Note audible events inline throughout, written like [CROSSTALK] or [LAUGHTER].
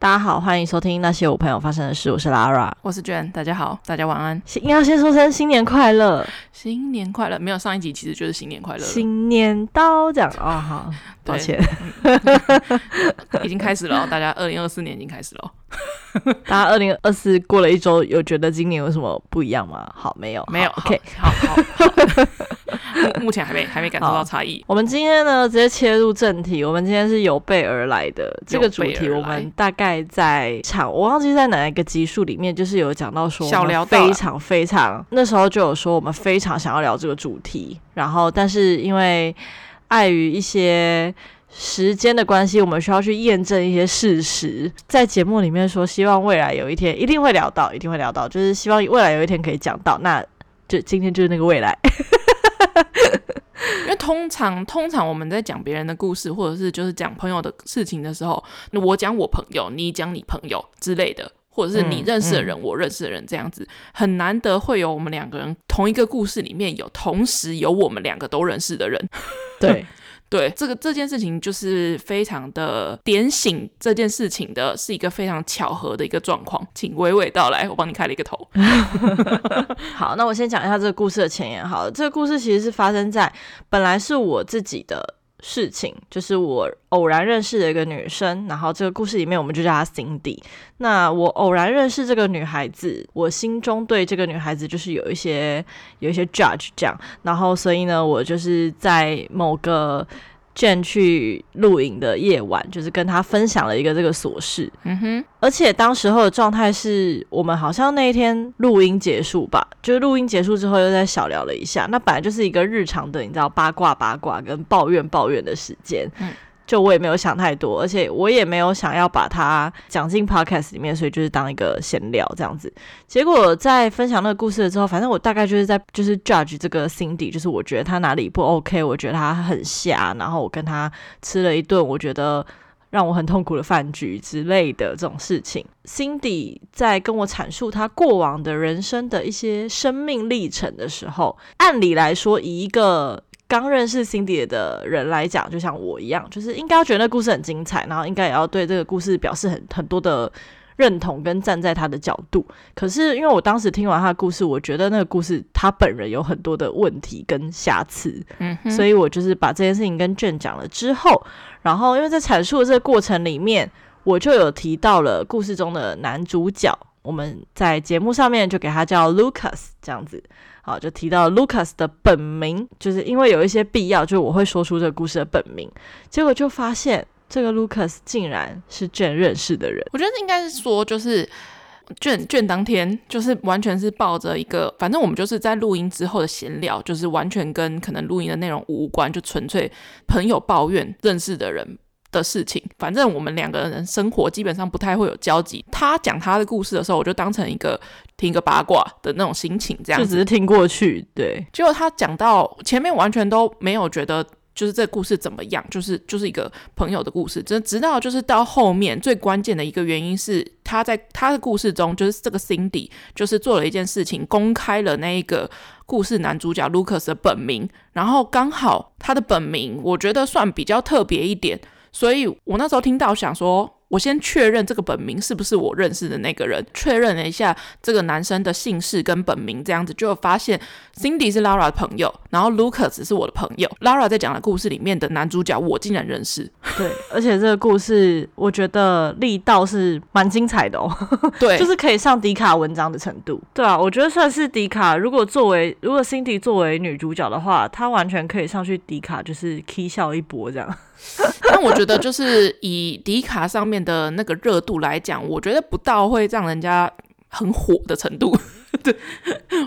大家好，欢迎收听那些我朋友发生的事。我是 Lara，我是 Jen，大家好，大家晚安。要先说声新年快乐，新年快乐。没有上一集其实就是新年快乐，新年到这样哦，好，[LAUGHS] 抱歉，已经开始了，大家二零二四年已经开始了。大家二零二四过了一周，有觉得今年有什么不一样吗？好，没有，没有。OK，好好，[LAUGHS] 目前还没还没感受到差异。我们今天呢，直接切入正题。我们今天是有备而来的这个主题，我们大概在场，我忘记在哪一个集数里面，就是有讲到说，小聊非常非常，那时候就有说我们非常想要聊这个主题，然后但是因为碍于一些。时间的关系，我们需要去验证一些事实。在节目里面说，希望未来有一天一定会聊到，一定会聊到，就是希望未来有一天可以讲到。那就今天就是那个未来。[LAUGHS] 因为通常通常我们在讲别人的故事，或者是就是讲朋友的事情的时候，我讲我朋友，你讲你朋友之类的，或者是你认识的人，嗯、我认识的人，这样子、嗯、很难得会有我们两个人同一个故事里面有同时有我们两个都认识的人。[LAUGHS] 对。对，这个这件事情就是非常的点醒这件事情的，是一个非常巧合的一个状况，请娓娓道来，我帮你开了一个头。[LAUGHS] 好，那我先讲一下这个故事的前言。好了，这个故事其实是发生在本来是我自己的。事情就是我偶然认识的一个女生，然后这个故事里面我们就叫她 Cindy。那我偶然认识这个女孩子，我心中对这个女孩子就是有一些有一些 judge 这样，然后所以呢，我就是在某个。Jen 去露营的夜晚，就是跟他分享了一个这个琐事。嗯哼，而且当时候的状态是我们好像那一天录音结束吧，就是录音结束之后又在小聊了一下。那本来就是一个日常的，你知道八卦八卦跟抱怨抱怨的时间。就我也没有想太多，而且我也没有想要把它讲进 podcast 里面，所以就是当一个闲聊这样子。结果在分享那个故事了之后，反正我大概就是在就是 judge 这个 Cindy，就是我觉得他哪里不 OK，我觉得他很瞎，然后我跟他吃了一顿我觉得让我很痛苦的饭局之类的这种事情。Cindy 在跟我阐述他过往的人生的一些生命历程的时候，按理来说以一个刚认识 Cindy 的人来讲，就像我一样，就是应该要觉得那故事很精彩，然后应该也要对这个故事表示很很多的认同，跟站在他的角度。可是因为我当时听完他的故事，我觉得那个故事他本人有很多的问题跟瑕疵，嗯哼，所以我就是把这件事情跟 Jen 讲了之后，然后因为在阐述的这个过程里面，我就有提到了故事中的男主角，我们在节目上面就给他叫 Lucas 这样子。好，就提到 Lucas 的本名，就是因为有一些必要，就我会说出这个故事的本名。结果就发现这个 Lucas 竟然是卷认识的人。我觉得应该是说，就是卷卷当天就是完全是抱着一个，反正我们就是在录音之后的闲聊，就是完全跟可能录音的内容无关，就纯粹朋友抱怨认识的人的事情。反正我们两个人生活基本上不太会有交集。他讲他的故事的时候，我就当成一个。听个八卦的那种心情，这样子就只是听过去。对，结果他讲到前面完全都没有觉得就是这故事怎么样，就是就是一个朋友的故事。直直到就是到后面最关键的一个原因是他在他的故事中，就是这个 Cindy 就是做了一件事情，公开了那一个故事男主角 Lucas 的本名，然后刚好他的本名我觉得算比较特别一点，所以我那时候听到想说。我先确认这个本名是不是我认识的那个人，确认了一下这个男生的姓氏跟本名，这样子就发现 Cindy 是 Lara 的朋友，然后 Lucas 是我的朋友。Lara 在讲的故事里面的男主角，我竟然认识。对，而且这个故事我觉得力道是蛮精彩的哦。[LAUGHS] [LAUGHS] 对，就是可以上迪卡文章的程度。对啊，我觉得算是迪卡。如果作为如果 Cindy 作为女主角的话，她完全可以上去迪卡，就是 K 笑一波这样。[LAUGHS] 但我觉得，就是以迪卡上面的那个热度来讲，我觉得不到会让人家很火的程度。[LAUGHS] 对，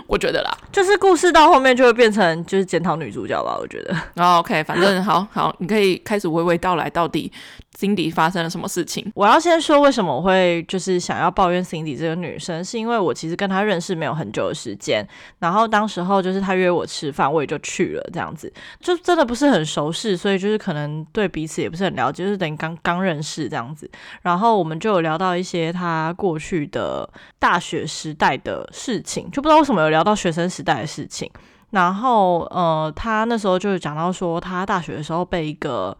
我觉得啦，就是故事到后面就会变成就是检讨女主角吧。我觉得。Oh, OK，反正好好，你可以开始娓娓道来，到底。Cindy 发生了什么事情？我要先说为什么我会就是想要抱怨 Cindy 这个女生，是因为我其实跟她认识没有很久的时间，然后当时候就是她约我吃饭，我也就去了，这样子就真的不是很熟识，所以就是可能对彼此也不是很了解，就是等于刚刚认识这样子。然后我们就有聊到一些她过去的大学时代的事情，就不知道为什么有聊到学生时代的事情。然后呃，她那时候就讲到说，她大学的时候被一个。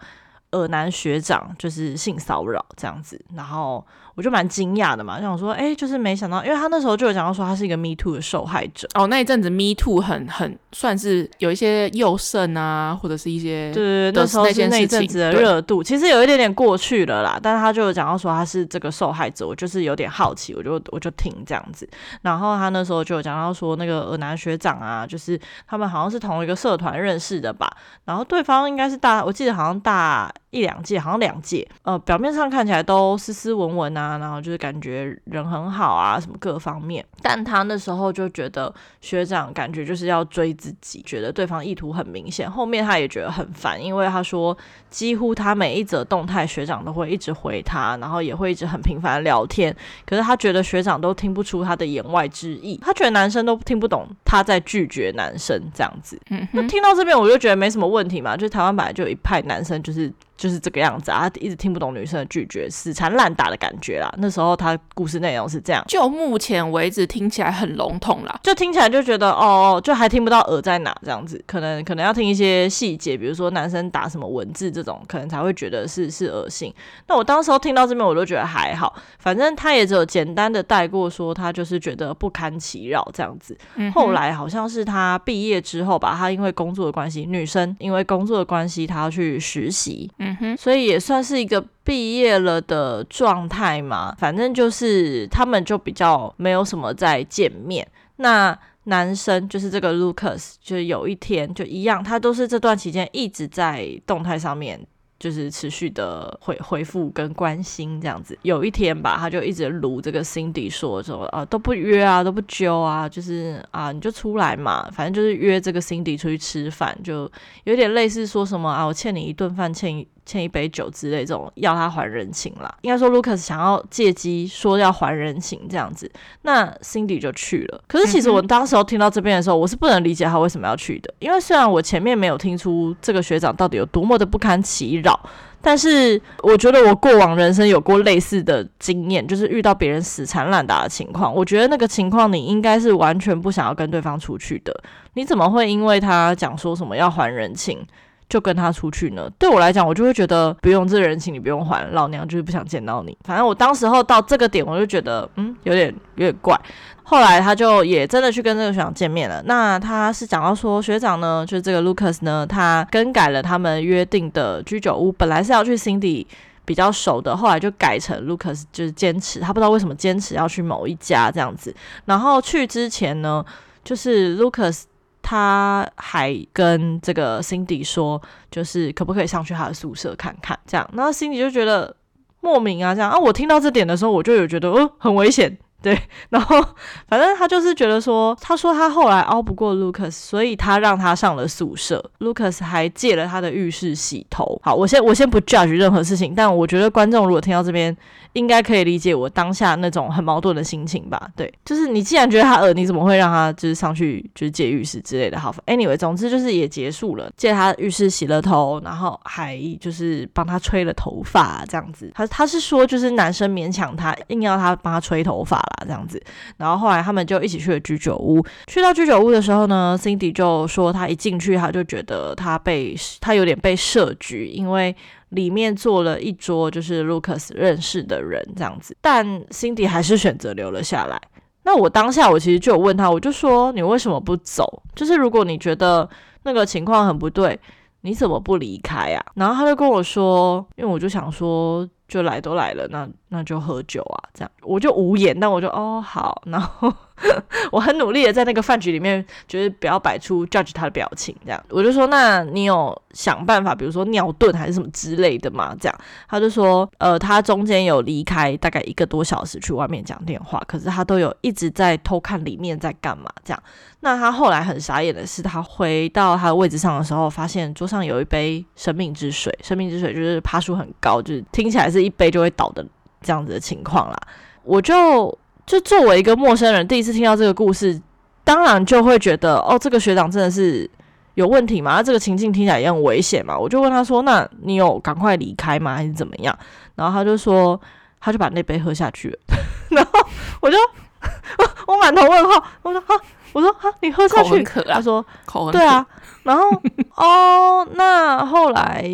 尔男学长就是性骚扰这样子，然后。我就蛮惊讶的嘛，想说，哎、欸，就是没想到，因为他那时候就有讲到说他是一个 Me Too 的受害者。哦，那一阵子 Me Too 很很算是有一些幼剩啊，或者是一些对对对，那时候是那一阵子的热度，其实有一点点过去了啦。但是他就有讲到说他是这个受害者，我就是有点好奇，我就我就听这样子。然后他那时候就有讲到说那个尔男学长啊，就是他们好像是同一个社团认识的吧。然后对方应该是大，我记得好像大一两届，好像两届。呃，表面上看起来都斯斯文文啊。啊，然后就是感觉人很好啊，什么各方面，但他那时候就觉得学长感觉就是要追自己，觉得对方意图很明显。后面他也觉得很烦，因为他说几乎他每一则动态学长都会一直回他，然后也会一直很频繁聊天。可是他觉得学长都听不出他的言外之意，他觉得男生都听不懂他在拒绝男生这样子。嗯，那听到这边我就觉得没什么问题嘛，就台湾本来就有一派男生就是。就是这个样子啊，他一直听不懂女生的拒绝，死缠烂打的感觉啦。那时候他故事内容是这样，就目前为止听起来很笼统啦，就听起来就觉得哦，就还听不到耳在哪这样子，可能可能要听一些细节，比如说男生打什么文字这种，可能才会觉得是是恶心。那我当时候听到这边，我都觉得还好，反正他也只有简单的带过说他就是觉得不堪其扰这样子。嗯、后来好像是他毕业之后吧，他因为工作的关系，女生因为工作的关系，他要去实习。嗯嗯哼，所以也算是一个毕业了的状态嘛。反正就是他们就比较没有什么再见面。那男生就是这个 Lucas，就有一天就一样，他都是这段期间一直在动态上面。就是持续的回回复跟关心这样子，有一天吧，他就一直卢这个 Cindy 说说啊都不约啊都不揪啊，就是啊你就出来嘛，反正就是约这个 Cindy 出去吃饭，就有点类似说什么啊我欠你一顿饭，欠一。欠一杯酒之类这种要他还人情啦，应该说 Lucas 想要借机说要还人情这样子，那 Cindy 就去了。可是其实我当时候听到这边的时候，我是不能理解他为什么要去的，因为虽然我前面没有听出这个学长到底有多么的不堪其扰，但是我觉得我过往人生有过类似的经验，就是遇到别人死缠烂打的情况，我觉得那个情况你应该是完全不想要跟对方出去的，你怎么会因为他讲说什么要还人情？就跟他出去呢？对我来讲，我就会觉得不用这人情，你不用还，老娘就是不想见到你。反正我当时候到这个点，我就觉得嗯，有点有点怪。后来他就也真的去跟这个学长见面了。那他是讲到说，学长呢，就是这个 Lucas 呢，他更改了他们约定的居酒屋，本来是要去 Cindy 比较熟的，后来就改成 Lucas 就是坚持，他不知道为什么坚持要去某一家这样子。然后去之前呢，就是 Lucas。他还跟这个 Cindy 说，就是可不可以上去他的宿舍看看，这样，然后 Cindy 就觉得莫名啊，这样啊，我听到这点的时候，我就有觉得，哦，很危险。对，[LAUGHS] 然后反正他就是觉得说，他说他后来熬不过 Lucas，所以他让他上了宿舍。Lucas 还借了他的浴室洗头。好，我先我先不 judge 任何事情，但我觉得观众如果听到这边，应该可以理解我当下那种很矛盾的心情吧？对，就是你既然觉得他恶，你怎么会让他就是上去就是借浴室之类的？好，Anyway，总之就是也结束了，借他浴室洗了头，然后还就是帮他吹了头发这样子。他他是说就是男生勉强他，硬要他帮他吹头发了。这样子，然后后来他们就一起去了居酒屋。去到居酒屋的时候呢，Cindy 就说他一进去，他就觉得他被他有点被设局，因为里面坐了一桌就是 Lucas 认识的人这样子。但 Cindy 还是选择留了下来。那我当下我其实就有问他，我就说你为什么不走？就是如果你觉得那个情况很不对，你怎么不离开啊？然后他就跟我说，因为我就想说。就来都来了，那那就喝酒啊，这样我就无言，但我就哦好，然后 [LAUGHS] 我很努力的在那个饭局里面，就是不要摆出 judge 他的表情，这样我就说，那你有想办法，比如说尿遁还是什么之类的吗？这样他就说，呃，他中间有离开大概一个多小时去外面讲电话，可是他都有一直在偷看里面在干嘛，这样。那他后来很傻眼的是，他回到他的位置上的时候，发现桌上有一杯生命之水。生命之水就是趴数很高，就是听起来是一杯就会倒的这样子的情况啦。我就就作为一个陌生人，第一次听到这个故事，当然就会觉得哦，这个学长真的是有问题吗？这个情境听起来也很危险嘛。我就问他说：“那你有赶快离开吗？还是怎么样？”然后他就说：“他就把那杯喝下去了。[LAUGHS] ”然后我就 [LAUGHS] 我满头问号，我说：“哈。”我说哈，你喝下去。他说，口对啊。然后哦，那后来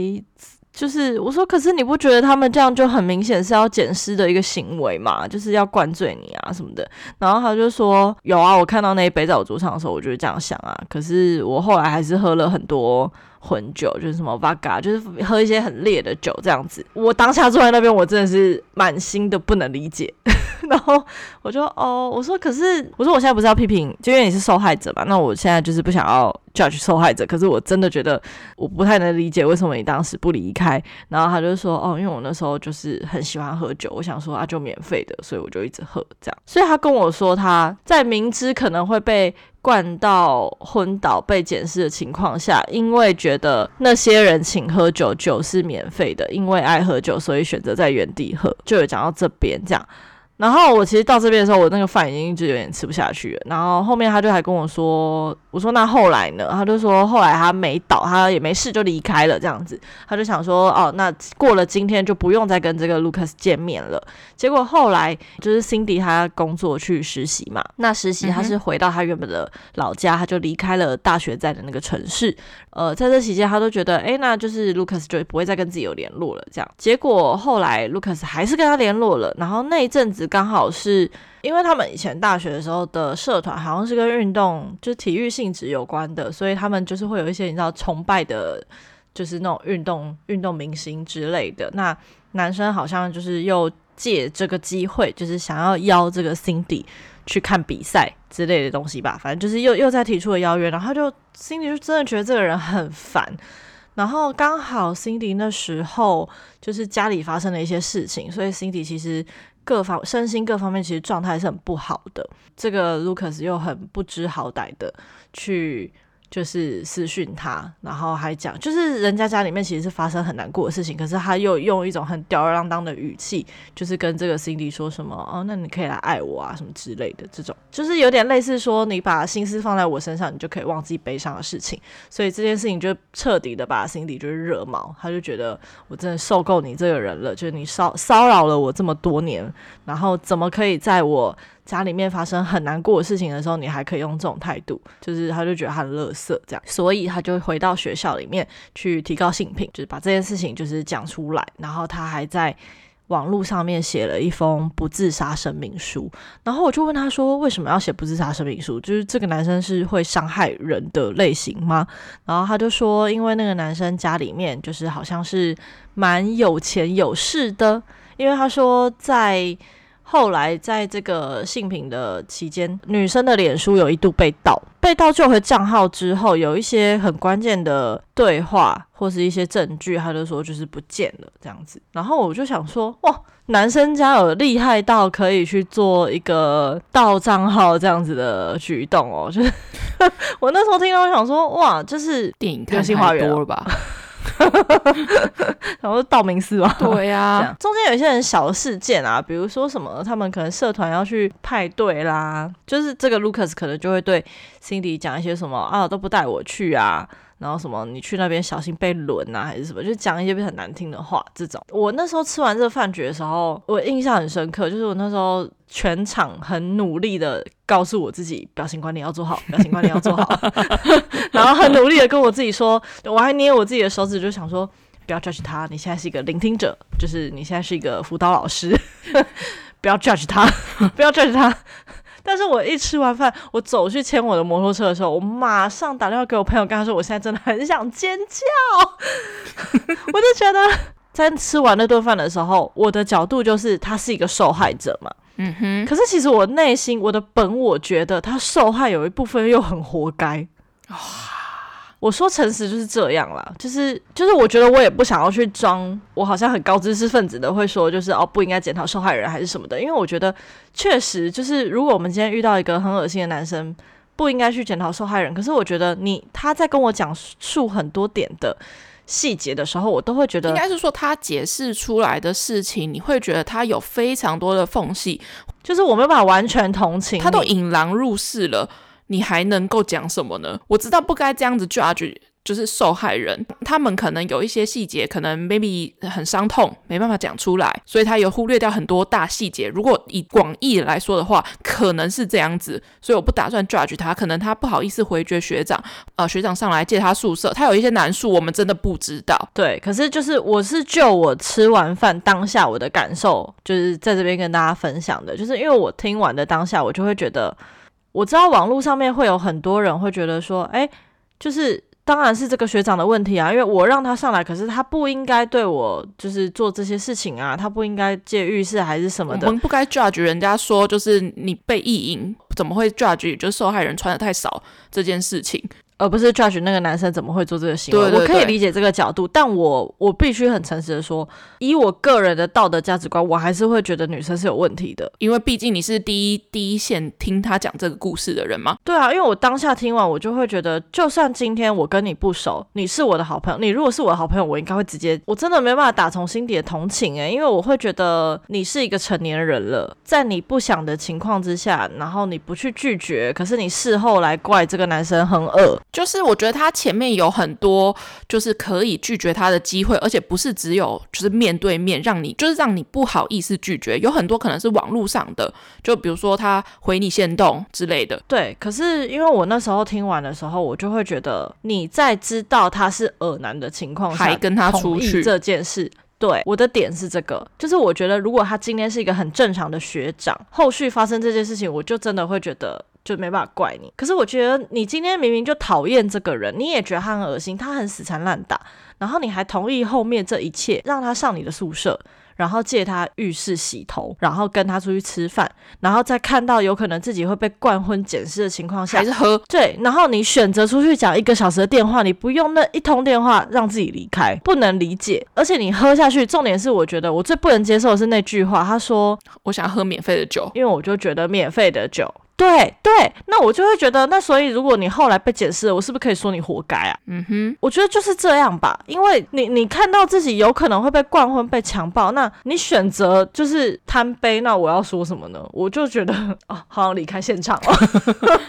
就是我说，可是你不觉得他们这样就很明显是要捡尸的一个行为嘛？就是要灌醉你啊什么的。然后他就说有啊，我看到那一杯在我桌上的时候，我就是这样想啊。可是我后来还是喝了很多。混酒就是什么 vodka，就是喝一些很烈的酒这样子。我当下坐在那边，我真的是满心的不能理解。[LAUGHS] 然后我就哦，我说可是，我说我现在不是要批评，就因为你是受害者嘛。那我现在就是不想要 judge 受害者。可是我真的觉得我不太能理解为什么你当时不离开。然后他就说哦，因为我那时候就是很喜欢喝酒，我想说啊就免费的，所以我就一直喝这样。所以他跟我说他在明知可能会被。灌到昏倒被检视的情况下，因为觉得那些人请喝酒，酒是免费的，因为爱喝酒，所以选择在原地喝，就有讲到这边这样。然后我其实到这边的时候，我那个饭已经就有点吃不下去了。然后后面他就还跟我说：“我说那后来呢？”他就说：“后来他没倒，他也没事就离开了。”这样子，他就想说：“哦，那过了今天就不用再跟这个 Lucas 见面了。”结果后来就是 Cindy 他工作去实习嘛，那实习他是回到他原本的老家，他就离开了大学在的那个城市。呃，在这期间，他都觉得，哎，那就是 Lucas 就不会再跟自己有联络了。这样，结果后来 Lucas 还是跟他联络了。然后那一阵子刚好是因为他们以前大学的时候的社团好像是跟运动，就是体育性质有关的，所以他们就是会有一些你知道崇拜的，就是那种运动运动明星之类的。那男生好像就是又借这个机会，就是想要邀这个 Cindy 去看比赛之类的东西吧。反正就是又又再提出了邀约，然后就。Cindy 就真的觉得这个人很烦，然后刚好 Cindy 那时候就是家里发生了一些事情，所以 Cindy 其实各方身心各方面其实状态是很不好的。这个 Lucas 又很不知好歹的去。就是私讯他，然后还讲，就是人家家里面其实是发生很难过的事情，可是他又用一种很吊儿郎当的语气，就是跟这个 Cindy 说什么哦，那你可以来爱我啊，什么之类的，这种就是有点类似说你把心思放在我身上，你就可以忘记悲伤的事情，所以这件事情就彻底的把 Cindy 就是惹毛，他就觉得我真的受够你这个人了，就是你骚骚扰了我这么多年，然后怎么可以在我 [LAUGHS] 家里面发生很难过的事情的时候，你还可以用这种态度，就是他就觉得很乐色这样，所以他就回到学校里面去提高性品，就是把这件事情就是讲出来，然后他还在网络上面写了一封不自杀声明书，然后我就问他说，为什么要写不自杀声明书？就是这个男生是会伤害人的类型吗？然后他就说，因为那个男生家里面就是好像是蛮有钱有势的，因为他说在。后来在这个性平的期间，女生的脸书有一度被盗，被盗救回账号之后，有一些很关键的对话或是一些证据，他就说就是不见了这样子。然后我就想说，哇，男生家有厉害到可以去做一个盗账号这样子的举动哦，就是 [LAUGHS] 我那时候听到我想说，哇，就是电影看太多了吧。[LAUGHS] 然后道明寺嘛，[LAUGHS] 对呀、[LAUGHS] 啊，中间有一些很小的事件啊，比如说什么，他们可能社团要去派对啦，就是这个 Lucas 可能就会对 Cindy 讲一些什么啊，都不带我去啊。然后什么，你去那边小心被轮啊，还是什么？就讲一些很难听的话。这种，我那时候吃完这个饭局的时候，我印象很深刻，就是我那时候全场很努力的告诉我自己，表情管理要做好，表情管理要做好，[LAUGHS] 然后很努力的跟我自己说，我还捏我自己的手指，就想说，不要 judge 他，你现在是一个聆听者，就是你现在是一个辅导老师，[LAUGHS] 不要 judge 他，[LAUGHS] 不要 judge 他。但是我一吃完饭，我走去牵我的摩托车的时候，我马上打电话给我朋友，跟他说我现在真的很想尖叫。我就觉得在吃完那顿饭的时候，我的角度就是他是一个受害者嘛。嗯哼。可是其实我内心我的本我觉得他受害有一部分又很活该。我说诚实就是这样啦，就是就是，我觉得我也不想要去装，我好像很高知识分子的会说，就是哦不应该检讨受害人还是什么的，因为我觉得确实就是，如果我们今天遇到一个很恶心的男生，不应该去检讨受害人。可是我觉得你他在跟我讲述很多点的细节的时候，我都会觉得，应该是说他解释出来的事情，你会觉得他有非常多的缝隙，就是我没有办法完全同情，他都引狼入室了。你还能够讲什么呢？我知道不该这样子 judge 就是受害人，他们可能有一些细节，可能 maybe 很伤痛，没办法讲出来，所以他有忽略掉很多大细节。如果以广义来说的话，可能是这样子，所以我不打算 judge 他。可能他不好意思回绝学长，呃，学长上来借他宿舍，他有一些难处，我们真的不知道。对，可是就是我是就我吃完饭当下我的感受，就是在这边跟大家分享的，就是因为我听完的当下，我就会觉得，我知道网络上面会有很多人会觉得说，哎，就是。当然是这个学长的问题啊，因为我让他上来，可是他不应该对我就是做这些事情啊，他不应该借浴室还是什么的。我们不该 judge 人家说就是你被意淫，怎么会 judge 就受害人穿的太少这件事情。而不是 judge 那个男生怎么会做这个行为，对对对，我可以理解这个角度，但我我必须很诚实的说，以我个人的道德价值观，我还是会觉得女生是有问题的，因为毕竟你是第一第一线听他讲这个故事的人嘛。对啊，因为我当下听完，我就会觉得，就算今天我跟你不熟，你是我的好朋友，你如果是我的好朋友，我应该会直接，我真的没办法打从心底的同情诶，因为我会觉得你是一个成年人了，在你不想的情况之下，然后你不去拒绝，可是你事后来怪这个男生很恶，就是我觉得他。前面有很多就是可以拒绝他的机会，而且不是只有就是面对面让你就是让你不好意思拒绝，有很多可能是网络上的，就比如说他回你线动之类的。对，可是因为我那时候听完的时候，我就会觉得你在知道他是耳男的情况下，还跟他出去这件事。对，我的点是这个，就是我觉得如果他今天是一个很正常的学长，后续发生这件事情，我就真的会觉得。就没办法怪你，可是我觉得你今天明明就讨厌这个人，你也觉得他很恶心，他很死缠烂打，然后你还同意后面这一切，让他上你的宿舍，然后借他浴室洗头，然后跟他出去吃饭，然后再看到有可能自己会被灌昏捡尸的情况下，还是喝。对，然后你选择出去讲一个小时的电话，你不用那一通电话让自己离开，不能理解。而且你喝下去，重点是我觉得我最不能接受的是那句话，他说我想要喝免费的酒，因为我就觉得免费的酒。对对，那我就会觉得，那所以如果你后来被检视了，我是不是可以说你活该啊？嗯哼，我觉得就是这样吧，因为你你看到自己有可能会被灌昏、被强暴，那你选择就是贪杯，那我要说什么呢？我就觉得啊，好想离开现场了，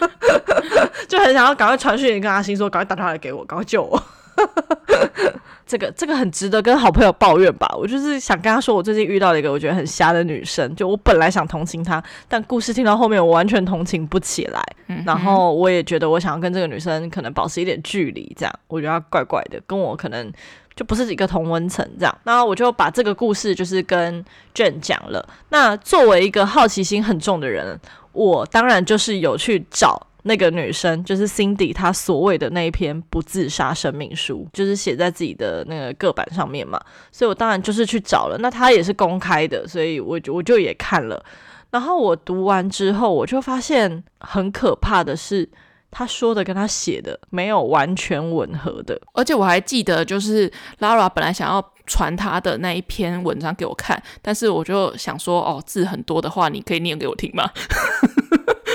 [LAUGHS] 就很想要赶快传讯跟阿星说，赶快打电话来给我，赶快救我。[LAUGHS] 这个这个很值得跟好朋友抱怨吧？我就是想跟他说，我最近遇到了一个我觉得很瞎的女生。就我本来想同情她，但故事听到后面，我完全同情不起来。嗯、然后我也觉得我想要跟这个女生可能保持一点距离，这样我觉得她怪怪的，跟我可能就不是一个同温层这样。然后我就把这个故事就是跟 Jane 讲了。那作为一个好奇心很重的人，我当然就是有去找。那个女生就是 Cindy，她所谓的那一篇不自杀生命书，就是写在自己的那个个板上面嘛，所以我当然就是去找了。那她也是公开的，所以我就我就也看了。然后我读完之后，我就发现很可怕的是，她说的跟她写的没有完全吻合的。而且我还记得，就是 Lara 本来想要传她的那一篇文章给我看，但是我就想说，哦，字很多的话，你可以念给我听吗？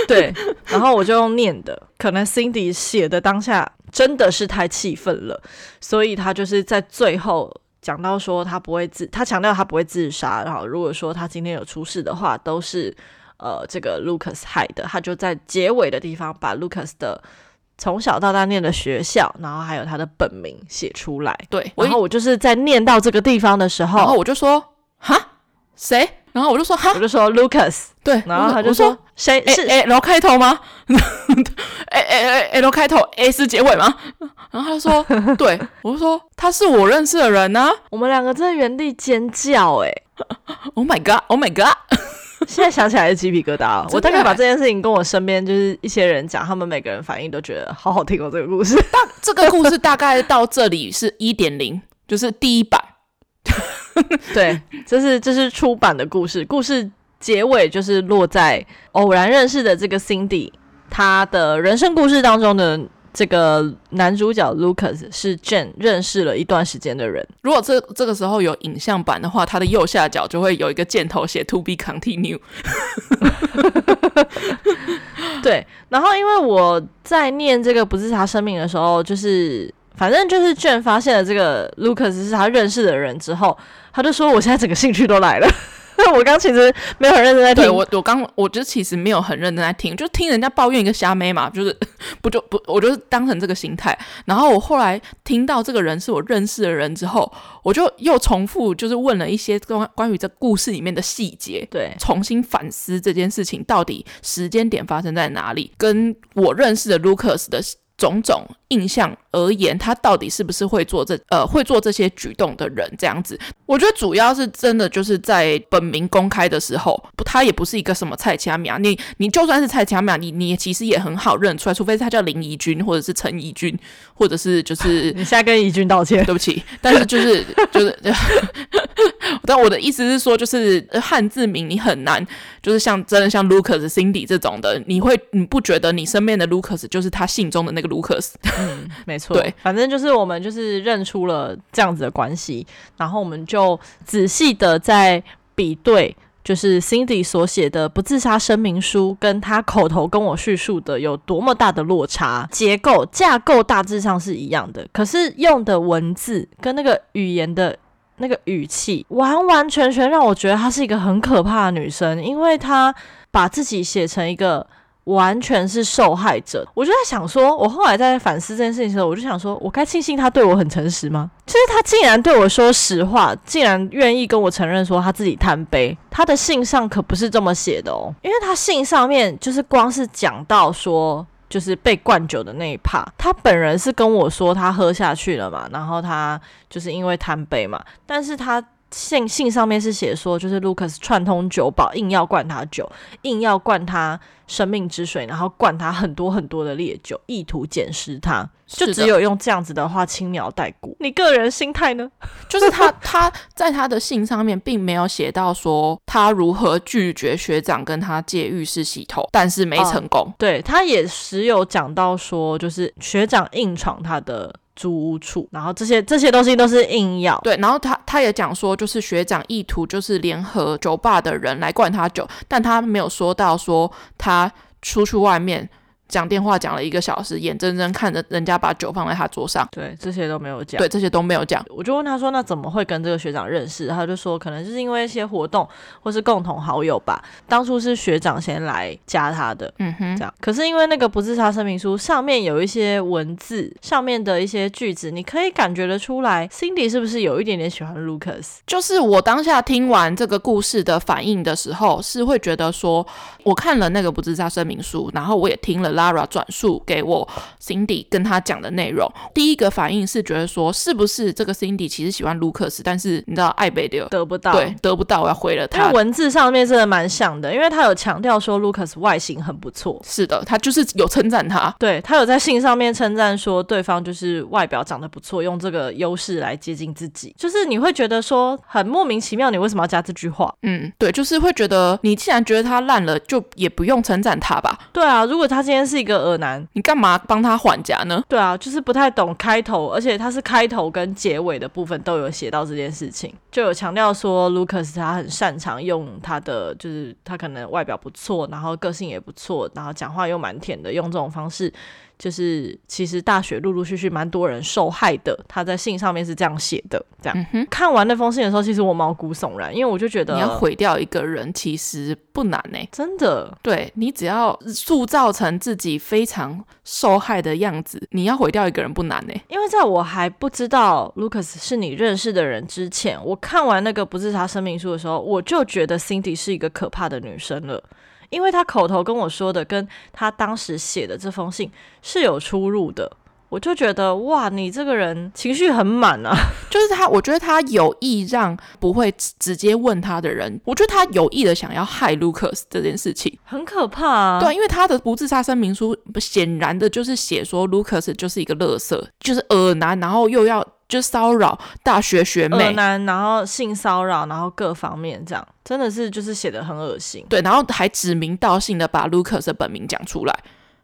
[LAUGHS] 对，然后我就用念的，可能 Cindy 写的当下真的是太气愤了，所以他就是在最后讲到说他不会自，他强调他不会自杀，然后如果说他今天有出事的话，都是呃这个 Lucas 害的，他就在结尾的地方把 Lucas 的从小到大念的学校，然后还有他的本名写出来。对，然后我就是在念到这个地方的时候，然后我就说哈谁？然后我就说哈，我就说 Lucas，对，然后他就说谁是 L 开头吗？A A A L 开头 A 是结尾吗？然后他就说 [LAUGHS] 对，我就说他是我认识的人呢、啊。我们两个在原地尖叫哎，[LAUGHS] Oh my god，Oh my god！[LAUGHS] 现在想起来是鸡皮疙瘩。我大概把这件事情跟我身边就是一些人讲，他们每个人反应都觉得好好听哦。这个故事，大这个故事大概到这里是一点零，就是第一版。[LAUGHS] 对，这是这是出版的故事，故事结尾就是落在偶然认识的这个 Cindy，他的人生故事当中的这个男主角 Lucas 是 Jane 认识了一段时间的人。如果这这个时候有影像版的话，他的右下角就会有一个箭头写 To be continue。[LAUGHS] 对，然后因为我在念这个不自杀生命的时候，就是。反正就是，Jane 发现了这个 Lucas 是他认识的人之后，他就说：“我现在整个兴趣都来了。[LAUGHS] ”我刚其实没有很认真在听。对我，我刚我就其实没有很认真在听，就听人家抱怨一个瞎妹嘛，就是 [LAUGHS] 不就不，我就是当成这个心态。然后我后来听到这个人是我认识的人之后，我就又重复就是问了一些关关于这故事里面的细节，对，重新反思这件事情到底时间点发生在哪里，跟我认识的 Lucas 的。种种印象而言，他到底是不是会做这呃会做这些举动的人？这样子，我觉得主要是真的就是在本名公开的时候，不，他也不是一个什么蔡恰米啊，你你就算是蔡恰米亚，你你其实也很好认出来，除非是他叫林怡君，或者是陈怡君，或者是就是 [LAUGHS] 你现在跟怡君道歉，对不起，[LAUGHS] 但是就是就是。[LAUGHS] 但我的意思是说，就是汉字名你很难，就是像真的像 Lucas、Cindy 这种的，你会你不觉得你身边的 Lucas 就是他信中的那个 Lucas？嗯，没错。对，反正就是我们就是认出了这样子的关系，然后我们就仔细的在比对，就是 Cindy 所写的不自杀声明书，跟他口头跟我叙述的有多么大的落差，结构架构大致上是一样的，可是用的文字跟那个语言的。那个语气完完全全让我觉得她是一个很可怕的女生，因为她把自己写成一个完全是受害者。我就在想说，我后来在反思这件事情的时候，我就想说，我该庆幸他对我很诚实吗？就是他竟然对我说实话，竟然愿意跟我承认说他自己贪杯。他的信上可不是这么写的哦，因为他信上面就是光是讲到说。就是被灌酒的那一趴，他本人是跟我说他喝下去了嘛，然后他就是因为贪杯嘛，但是他信信上面是写说，就是 Lucas 串通酒保，硬要灌他酒，硬要灌他生命之水，然后灌他很多很多的烈酒，意图捡尸他。就只有用这样子的话轻描淡过。你个人心态呢？[LAUGHS] 就是他他在他的信上面并没有写到说他如何拒绝学长跟他借浴室洗头，但是没成功。哦、对，他也时有讲到说，就是学长硬闯他的租屋处，然后这些这些东西都是硬要。对，然后他他也讲说，就是学长意图就是联合酒吧的人来灌他酒，但他没有说到说他出去外面。讲电话讲了一个小时，眼睁睁看着人家把酒放在他桌上，对，这些都没有讲，对，这些都没有讲。我就问他说：“那怎么会跟这个学长认识？”他就说：“可能就是因为一些活动或是共同好友吧。当初是学长先来加他的，嗯哼，这样。可是因为那个不自杀声明书上面有一些文字，上面的一些句子，你可以感觉得出来，Cindy 是不是有一点点喜欢 Lucas？就是我当下听完这个故事的反应的时候，是会觉得说，我看了那个不自杀声明书，然后我也听了。Lara 转述给我 Cindy 跟他讲的内容，第一个反应是觉得说，是不是这个 Cindy 其实喜欢 Lucas，但是你知道爱被的得不到，对，得不到，我要毁了他。他文字上面真的蛮像的，因为他有强调说 Lucas 外形很不错，是的，他就是有称赞他，对，他有在信上面称赞说对方就是外表长得不错，用这个优势来接近自己，就是你会觉得说很莫名其妙，你为什么要加这句话？嗯，对，就是会觉得你既然觉得他烂了，就也不用称赞他吧？对啊，如果他今天是一个恶男，你干嘛帮他缓夹呢？对啊，就是不太懂开头，而且他是开头跟结尾的部分都有写到这件事情，就有强调说，Lucas 他很擅长用他的，就是他可能外表不错，然后个性也不错，然后讲话又蛮甜的，用这种方式。就是其实大学陆陆续续蛮多人受害的，他在信上面是这样写的。这样、嗯、看完那封信的时候，其实我毛骨悚然，因为我就觉得你要毁掉一个人其实不难呢、欸，真的。对，你只要塑造成自己非常受害的样子，你要毁掉一个人不难呢、欸。因为在我还不知道 Lucas 是你认识的人之前，我看完那个不自杀声明书的时候，我就觉得 Cindy 是一个可怕的女生了。因为他口头跟我说的，跟他当时写的这封信是有出入的，我就觉得哇，你这个人情绪很满啊！[LAUGHS] 就是他，我觉得他有意让不会直接问他的人，我觉得他有意的想要害 Lucas 这件事情，很可怕啊。对，因为他的不自杀声明书显然的就是写说 Lucas 就是一个乐色，就是恶男，然后又要。就骚扰大学学妹，男，然后性骚扰，然后各方面这样，真的是就是写的很恶心。对，然后还指名道姓的把 Lucas 的本名讲出来，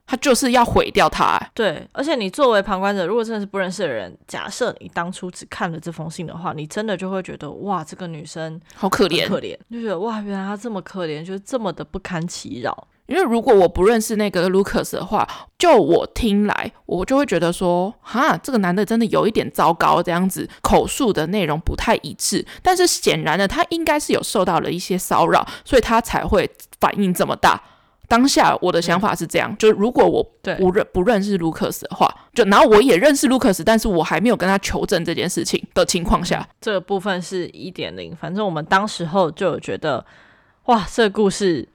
他就是要毁掉他。对，而且你作为旁观者，如果真的是不认识的人，假设你当初只看了这封信的话，你真的就会觉得哇，这个女生好可怜，可怜，就觉得哇，原来她这么可怜，就是这么的不堪其扰。因为如果我不认识那个 Lucas 的话，就我听来，我就会觉得说，哈，这个男的真的有一点糟糕，这样子口述的内容不太一致。但是显然呢，他应该是有受到了一些骚扰，所以他才会反应这么大。当下我的想法是这样，嗯、就如果我不认不认识 Lucas 的话，就然后我也认识 Lucas，但是我还没有跟他求证这件事情的情况下，这个部分是一点零。反正我们当时候就有觉得，哇，这个故事。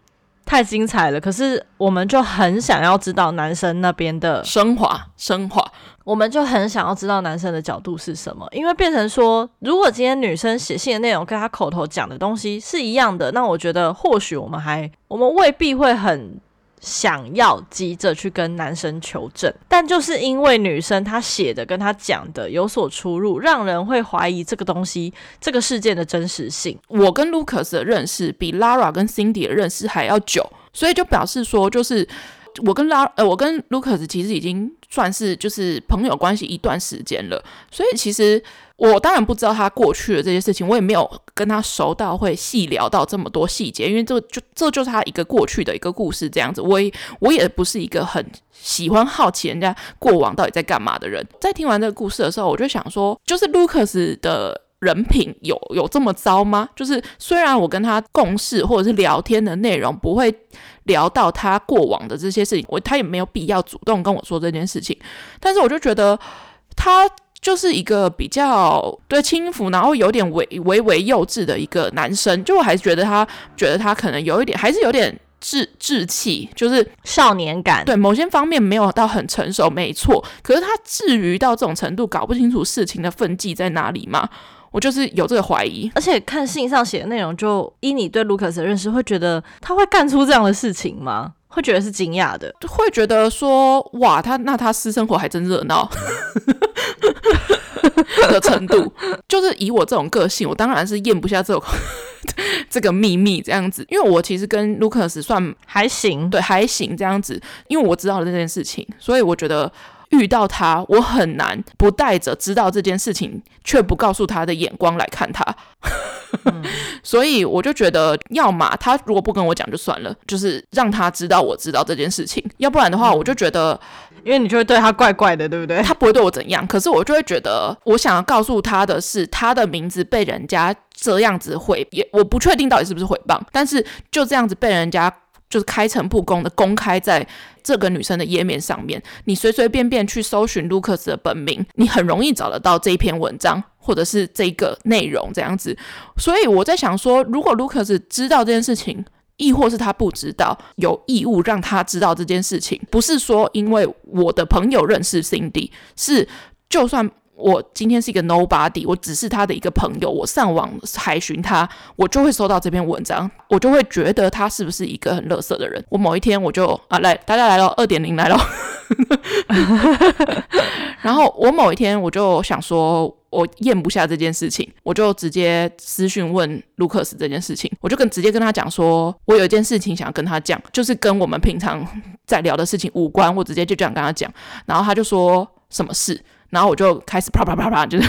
太精彩了，可是我们就很想要知道男生那边的升华，升华，我们就很想要知道男生的角度是什么，因为变成说，如果今天女生写信的内容跟他口头讲的东西是一样的，那我觉得或许我们还，我们未必会很。想要急着去跟男生求证，但就是因为女生她写的跟她讲的有所出入，让人会怀疑这个东西、这个事件的真实性。我跟 Lucas 的认识比 Lara 跟 Cindy 的认识还要久，所以就表示说，就是我跟拉呃，我跟 Lucas 其实已经算是就是朋友关系一段时间了，所以其实。我当然不知道他过去的这些事情，我也没有跟他熟到会细聊到这么多细节，因为这就这就是他一个过去的一个故事这样子。我也我也不是一个很喜欢好奇人家过往到底在干嘛的人。在听完这个故事的时候，我就想说，就是 Lucas 的人品有有这么糟吗？就是虽然我跟他共事或者是聊天的内容不会聊到他过往的这些事情，我他也没有必要主动跟我说这件事情，但是我就觉得他。就是一个比较对轻浮，然后有点唯唯唯幼稚的一个男生，就我还是觉得他觉得他可能有一点，还是有点稚稚气，就是少年感，对某些方面没有到很成熟，没错。可是他至于到这种程度搞不清楚事情的分际在哪里吗？我就是有这个怀疑。而且看信上写的内容，就依你对卢克斯的认识，会觉得他会干出这样的事情吗？会觉得是惊讶的，就会觉得说哇，他那他私生活还真热闹。[LAUGHS] 的程度，就是以我这种个性，我当然是咽不下这种 [LAUGHS] 这个秘密这样子，因为我其实跟 Lucas 算还行，对，还行这样子，因为我知道了这件事情，所以我觉得遇到他，我很难不带着知道这件事情却不告诉他的眼光来看他，嗯、[LAUGHS] 所以我就觉得，要么他如果不跟我讲就算了，就是让他知道我知道这件事情，要不然的话，我就觉得。因为你就会对他怪怪的，对不对？他不会对我怎样，可是我就会觉得，我想要告诉他的是，他的名字被人家这样子毁，也我不确定到底是不是毁谤，但是就这样子被人家就是开诚布公的公开在这个女生的页面上面，你随随便便去搜寻 Lucas 的本名，你很容易找得到这一篇文章或者是这个内容这样子。所以我在想说，如果 Lucas 知道这件事情。亦或是他不知道，有义务让他知道这件事情，不是说因为我的朋友认识 Cindy，是就算我今天是一个 nobody，我只是他的一个朋友，我上网海寻他，我就会收到这篇文章，我就会觉得他是不是一个很垃圾的人。我某一天我就啊来，大家来了，二点零来了，[LAUGHS] 然后我某一天我就想说。我咽不下这件事情，我就直接私讯问卢克斯这件事情，我就跟直接跟他讲说，我有一件事情想要跟他讲，就是跟我们平常在聊的事情无关，我直接就这样跟他讲，然后他就说什么事。然后我就开始啪啪啪啪，就是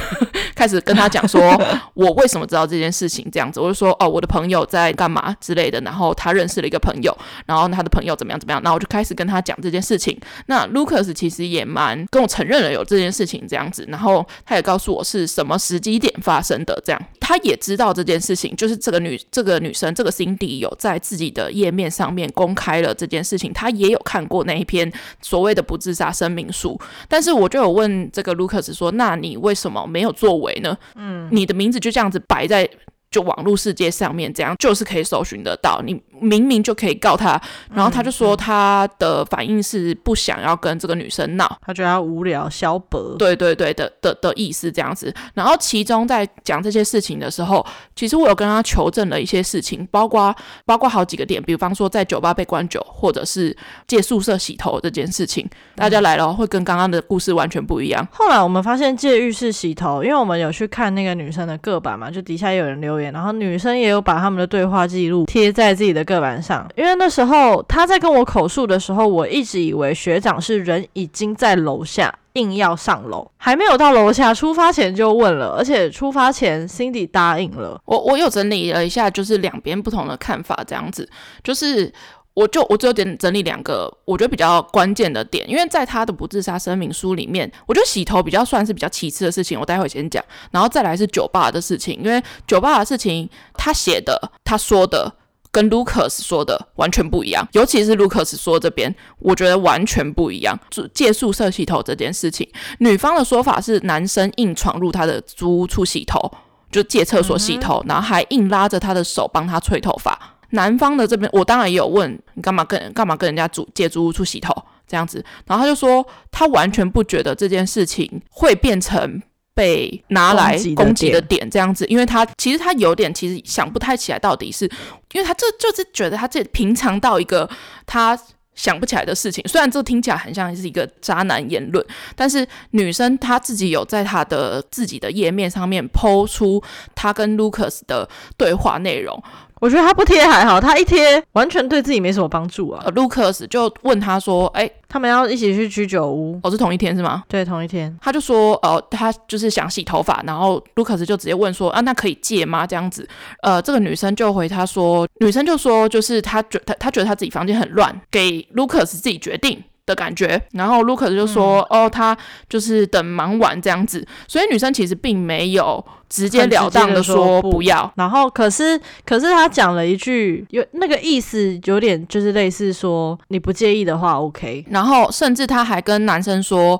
开始跟他讲说，[LAUGHS] 我为什么知道这件事情这样子。我就说，哦，我的朋友在干嘛之类的。然后他认识了一个朋友，然后他的朋友怎么样怎么样。然后我就开始跟他讲这件事情。那 Lucas 其实也蛮跟我承认了有这件事情这样子。然后他也告诉我是什么时机点发生的这样。他也知道这件事情，就是这个女这个女生这个 Cindy 有在自己的页面上面公开了这件事情。他也有看过那一篇所谓的不自杀声明书。但是我就有问这个。卢克斯说：“那你为什么没有作为呢？嗯，你的名字就这样子摆在。”就网络世界上面这样，就是可以搜寻得到。你明明就可以告他，然后他就说他的反应是不想要跟这个女生闹，他觉得他无聊、消薄。对对对的的的意思这样子。然后其中在讲这些事情的时候，其实我有跟他求证了一些事情，包括包括好几个点，比方说在酒吧被关酒，或者是借宿舍洗头这件事情。大家来了会跟刚刚的故事完全不一样。后来我们发现借浴室洗头，因为我们有去看那个女生的个版嘛，就底下有人留言。然后女生也有把他们的对话记录贴在自己的个板上，因为那时候他在跟我口述的时候，我一直以为学长是人已经在楼下，硬要上楼，还没有到楼下，出发前就问了，而且出发前 Cindy 答应了。我我有整理了一下，就是两边不同的看法，这样子，就是。我就我只有点整理两个我觉得比较关键的点，因为在他的不自杀声明书里面，我觉得洗头比较算是比较其次的事情，我待会先讲，然后再来是酒吧的事情，因为酒吧的事情他写的他说的跟 Lucas 说的完全不一样，尤其是 Lucas 说这边，我觉得完全不一样。借宿舍洗头这件事情，女方的说法是男生硬闯入她的租屋处洗头，就借厕所洗头，然后还硬拉着她的手帮她吹头发。男方的这边，我当然也有问你干嘛跟干嘛跟人家租借租屋处洗头这样子，然后他就说他完全不觉得这件事情会变成被拿来攻击的点这样子，因为他其实他有点其实想不太起来到底是，因为他这就是觉得他这平常到一个他想不起来的事情，虽然这听起来很像是一个渣男言论，但是女生她自己有在她的自己的页面上面 po 出她跟 Lucas 的对话内容。我觉得他不贴还好，他一贴完全对自己没什么帮助啊。Lucas 就问他说：“哎、欸，他们要一起去居酒屋，哦，是同一天是吗？”对，同一天。他就说：“呃，他就是想洗头发，然后 Lucas 就直接问说：‘啊，那可以借吗？’这样子，呃，这个女生就回他说，女生就说，就是他觉他他觉得他自己房间很乱，给 Lucas 自己决定。”的感觉，然后卢克斯就说：“嗯、哦，他就是等忙完这样子。”所以女生其实并没有直截了当的说不要。不，然后，可是，可是他讲了一句，有那个意思，有点就是类似说你不介意的话，OK。然后，甚至他还跟男生说。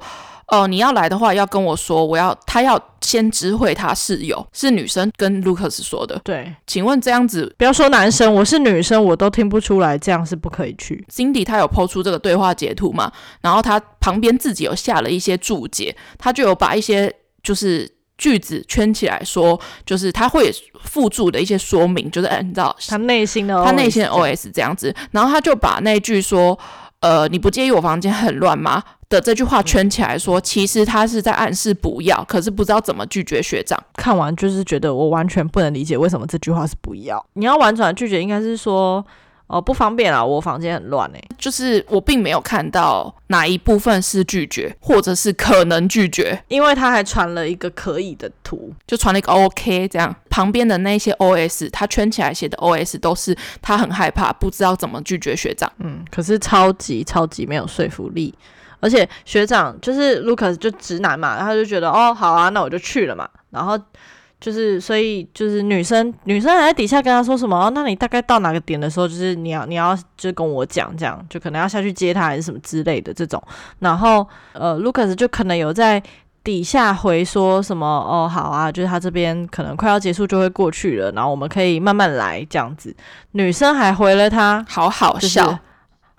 哦，你要来的话要跟我说，我要他要先知会他室友，是女生跟 Lucas 说的。对，请问这样子，不要说男生，我是女生，我都听不出来，这样是不可以去。Cindy 他有 po 出这个对话截图嘛？然后他旁边自己有下了一些注解，他就有把一些就是句子圈起来说，就是他会附注的一些说明，就是哎，你知道他内心的他内心的 OS 这样子，然后他就把那句说，呃，你不介意我房间很乱吗？的这句话圈起来说，其实他是在暗示不要，可是不知道怎么拒绝学长。看完就是觉得我完全不能理解为什么这句话是不要。你要婉转拒绝，应该是说，哦，不方便啊，我房间很乱哎。就是我并没有看到哪一部分是拒绝，或者是可能拒绝，因为他还传了一个可以的图，就传了一个 OK 这样，旁边的那些 OS，他圈起来写的 OS 都是他很害怕，不知道怎么拒绝学长。嗯，可是超级超级没有说服力。而且学长就是 Lucas 就直男嘛，然后他就觉得哦好啊，那我就去了嘛。然后就是所以就是女生女生还在底下跟他说什么哦，那你大概到哪个点的时候，就是你要你要就跟我讲这样，就可能要下去接他还是什么之类的这种。然后呃 Lucas 就可能有在底下回说什么哦好啊，就是他这边可能快要结束就会过去了，然后我们可以慢慢来这样子。女生还回了他好好笑。就是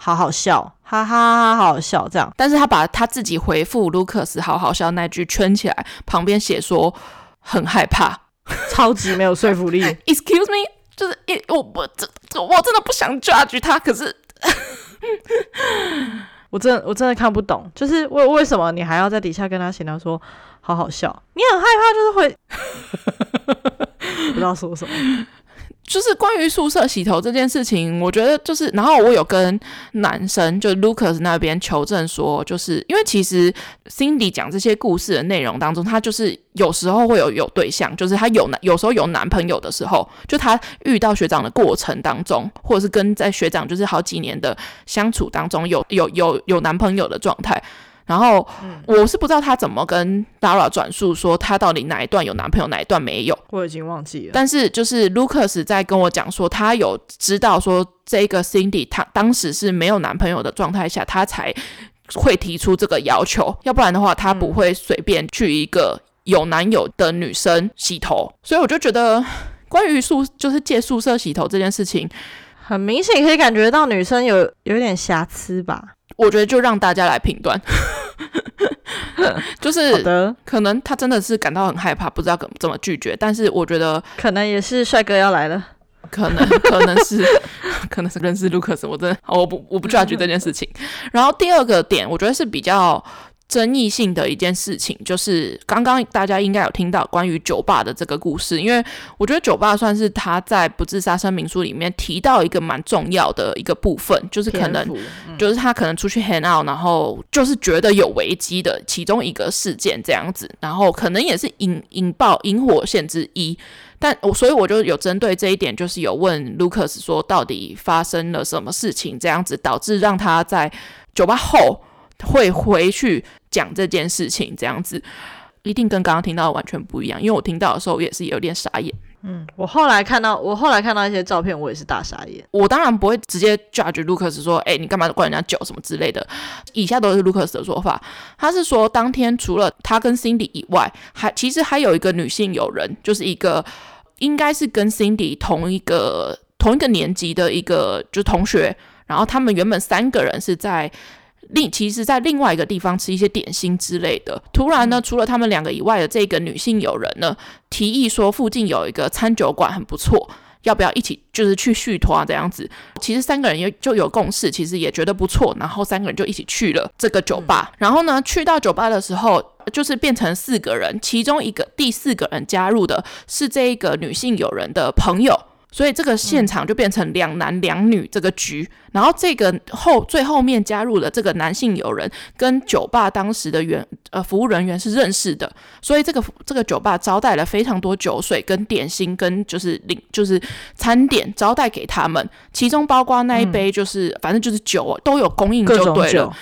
好好笑，哈哈哈，好好笑这样。但是他把他自己回复 Lucas 好好笑那句圈起来，旁边写说很害怕，超级没有说服力。[LAUGHS] Excuse me，就是一我我这我真的不想 judge 他，可是 [LAUGHS] 我真的我真的看不懂，就是为为什么你还要在底下跟他闲聊说好好笑？你很害怕，就是会 [LAUGHS] 不知道说什么。就是关于宿舍洗头这件事情，我觉得就是，然后我有跟男生就 Lucas 那边求证说，就是因为其实 Cindy 讲这些故事的内容当中，她就是有时候会有有对象，就是她有男有时候有男朋友的时候，就她遇到学长的过程当中，或者是跟在学长就是好几年的相处当中有有有有男朋友的状态。然后我是不知道他怎么跟 Dara 转述说他到底哪一段有男朋友，哪一段没有，我已经忘记了。但是就是 Lucas 在跟我讲说，他有知道说这个 Cindy 他当时是没有男朋友的状态下，他才会提出这个要求，要不然的话他不会随便去一个有男友的女生洗头。所以我就觉得关于宿就是借宿舍洗头这件事情，很明显可以感觉到女生有有点瑕疵吧。我觉得就让大家来评断，[LAUGHS] 就是可能他真的是感到很害怕，不知道怎怎么拒绝。但是我觉得可能也是帅哥要来了，可能可能是 [LAUGHS] 可能是认识 Lucas，，我真的我不我不 judge 这件事情。然后第二个点，我觉得是比较争议性的一件事情，就是刚刚大家应该有听到关于酒吧的这个故事，因为我觉得酒吧算是他在不自杀声明书里面提到一个蛮重要的一个部分，就是可能就是他可能出去 hang out，然后就是觉得有危机的其中一个事件这样子，然后可能也是引引爆引火线之一。但我所以我就有针对这一点，就是有问 Lucas 说，到底发生了什么事情，这样子导致让他在酒吧后会回去讲这件事情，这样子一定跟刚刚听到的完全不一样。因为我听到的时候也是有点傻眼。嗯，我后来看到我后来看到一些照片，我也是大傻眼。我当然不会直接 judge Lucas 说，哎、欸，你干嘛灌人家酒什么之类的。以下都是 Lucas 的说法，他是说当天除了他跟 Cindy 以外，还其实还有一个女性友人，就是一个。应该是跟 Cindy 同一个同一个年级的一个就同学，然后他们原本三个人是在另其实，在另外一个地方吃一些点心之类的。突然呢，除了他们两个以外的这个女性友人呢，提议说附近有一个餐酒馆很不错。要不要一起就是去续托啊？这样子，其实三个人也就有共识，其实也觉得不错，然后三个人就一起去了这个酒吧。嗯、然后呢，去到酒吧的时候，就是变成四个人，其中一个第四个人加入的是这一个女性友人的朋友。所以这个现场就变成两男两女这个局，嗯、然后这个后最后面加入了这个男性友人，跟酒吧当时的员呃服务人员是认识的，所以这个这个酒吧招待了非常多酒水跟点心跟就是领就是餐点招待给他们，其中包括那一杯就是、嗯、反正就是酒都有供应就对了。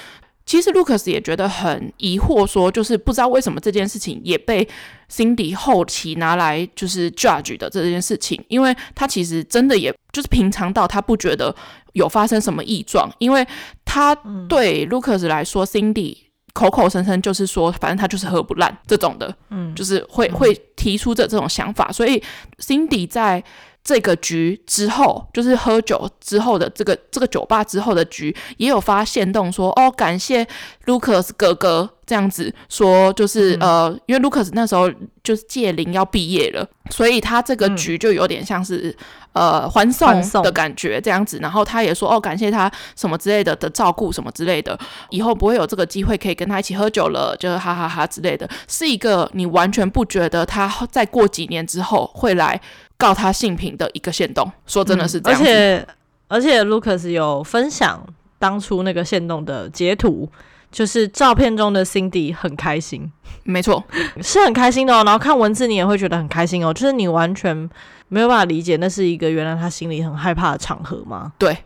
其实 Lucas 也觉得很疑惑，说就是不知道为什么这件事情也被 Cindy 后期拿来就是 judge 的这件事情，因为他其实真的也就是平常到他不觉得有发生什么异状，因为他对 Lucas 来说、嗯、Cindy 口口声声就是说，反正他就是喝不烂这种的，嗯，就是会会提出这这种想法，所以 Cindy 在。这个局之后，就是喝酒之后的这个这个酒吧之后的局，也有发现动说哦，感谢 Lucas 哥哥这样子说，就是、嗯、呃，因为 Lucas 那时候就是届龄要毕业了，所以他这个局就有点像是、嗯、呃欢送的感觉这样子。然后他也说哦，感谢他什么之类的的照顾什么之类的，以后不会有这个机会可以跟他一起喝酒了，就是哈哈哈哈之类的，是一个你完全不觉得他再过几年之后会来。告他性平的一个线动，说真的是这样、嗯、而且而且，Lucas 有分享当初那个线动的截图，就是照片中的 Cindy 很开心，没错，是很开心的哦。然后看文字，你也会觉得很开心哦。就是你完全没有办法理解，那是一个原来他心里很害怕的场合吗？对。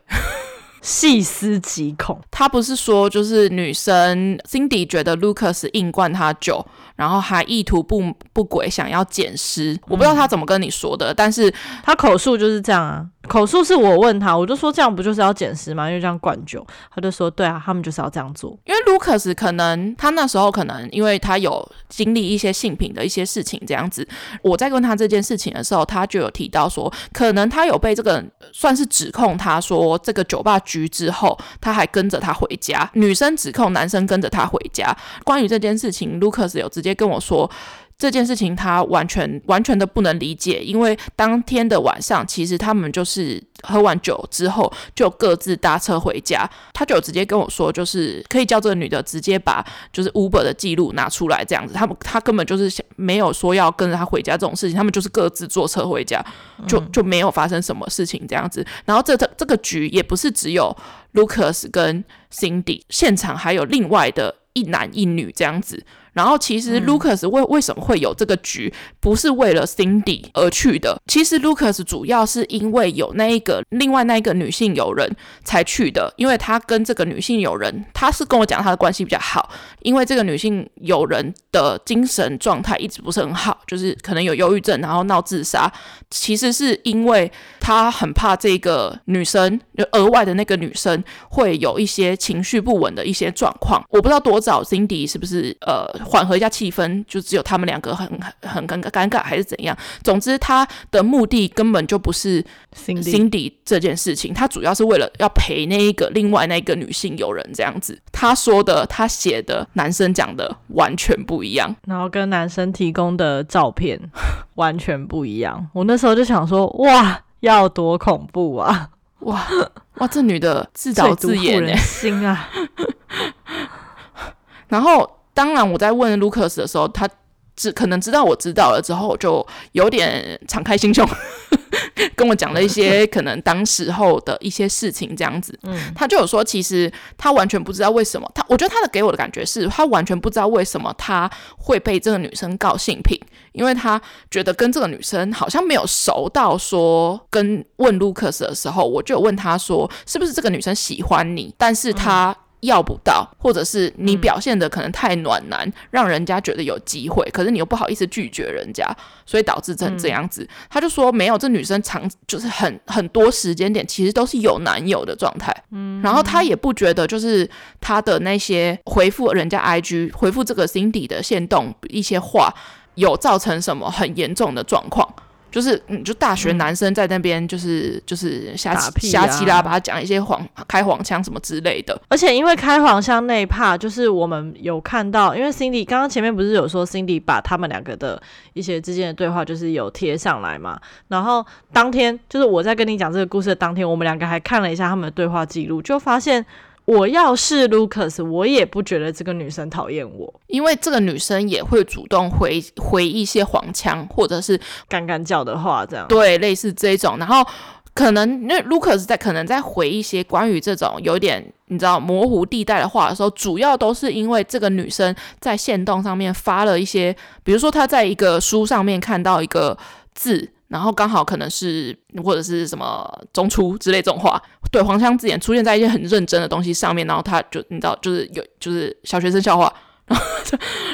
细思极恐，他不是说就是女生 Cindy 觉得 Lucas 硬灌他酒，然后还意图不不轨，想要捡尸。我不知道他怎么跟你说的，但是他口述就是这样啊。口述是我问他，我就说这样不就是要捡尸吗？因为这样灌酒，他就说对啊，他们就是要这样做。因为 Lucas 可能他那时候可能因为他有经历一些性品的一些事情这样子。我在问他这件事情的时候，他就有提到说，可能他有被这个算是指控，他说这个酒吧局之后，他还跟着他回家。女生指控男生跟着他回家。关于这件事情，Lucas 有直接跟我说。这件事情他完全完全的不能理解，因为当天的晚上，其实他们就是喝完酒之后就各自搭车回家。他就直接跟我说，就是可以叫这个女的直接把就是 Uber 的记录拿出来，这样子。他们他根本就是没有说要跟着他回家这种事情，他们就是各自坐车回家，就就没有发生什么事情这样子。然后这这这个局也不是只有 Lucas 跟 Cindy，现场还有另外的一男一女这样子。然后其实 Lucas 为为什么会有这个局，不是为了 Cindy 而去的。其实 Lucas 主要是因为有那一个另外那一个女性友人才去的，因为他跟这个女性友人，他是跟我讲他的关系比较好，因为这个女性友人的精神状态一直不是很好，就是可能有忧郁症，然后闹自杀。其实是因为他很怕这个女生，就额外的那个女生会有一些情绪不稳的一些状况。我不知道多早 Cindy 是不是呃。缓和一下气氛，就只有他们两个很很尴尴尬，还是怎样？总之，他的目的根本就不是 Cindy 这件事情，他主要是为了要陪那一个另外那个女性友人这样子。他说的、他写的、男生讲的完全不一样，然后跟男生提供的照片 [LAUGHS] 完全不一样。我那时候就想说，哇，要多恐怖啊！哇哇，这女的自导自演，人心啊！[LAUGHS] 然后。当然我在问 Lucas 的时候，他只可能知道我知道了之后，我就有点敞开心胸。[LAUGHS] 跟我讲了一些可能当时候的一些事情，这样子，嗯，他就有说，其实他完全不知道为什么，他我觉得他的给我的感觉是他完全不知道为什么他会被这个女生告性品，因为他觉得跟这个女生好像没有熟到说，跟问 Lucas 的时候，我就有问他说，是不是这个女生喜欢你，但是他。嗯要不到，或者是你表现的可能太暖男，嗯、让人家觉得有机会，可是你又不好意思拒绝人家，所以导致成这样子。嗯、他就说没有，这女生长就是很很多时间点其实都是有男友的状态。嗯，然后他也不觉得就是他的那些回复人家 IG 回复这个 Cindy 的线动一些话，有造成什么很严重的状况。就是，嗯，就大学男生在那边，就是、嗯、就是瞎七瞎七啦，把他讲一些黄开黄腔什么之类的。而且因为开黄腔那一 part，就是我们有看到，因为 Cindy 刚刚前面不是有说 Cindy 把他们两个的一些之间的对话，就是有贴上来嘛。然后当天就是我在跟你讲这个故事的当天，我们两个还看了一下他们的对话记录，就发现。我要是 Lucas，我也不觉得这个女生讨厌我，因为这个女生也会主动回回一些黄腔，或者是干干叫的话，这样对，类似这种。然后可能那 Lucas 在可能在回一些关于这种有点你知道模糊地带的话的时候，主要都是因为这个女生在线动上面发了一些，比如说她在一个书上面看到一个字。然后刚好可能是或者是什么中出之类这种话，对，黄腔字眼出现在一些很认真的东西上面，然后他就你知道，就是有就是小学生笑话，然后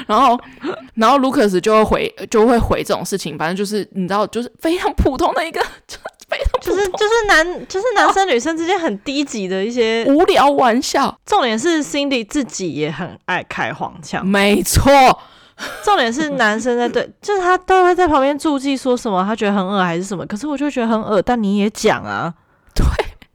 然后 [LAUGHS] 然后 Lucas 就会回就会回这种事情，反正就是你知道，就是非常普通的一个，就非常就是就是男就是男生女生之间很低级的一些无聊玩笑。重点是 Cindy 自己也很爱开黄腔，没错。[LAUGHS] 重点是男生在对，[LAUGHS] 就是他都会在旁边注记说什么，他觉得很恶还是什么。可是我就觉得很恶，但你也讲啊，对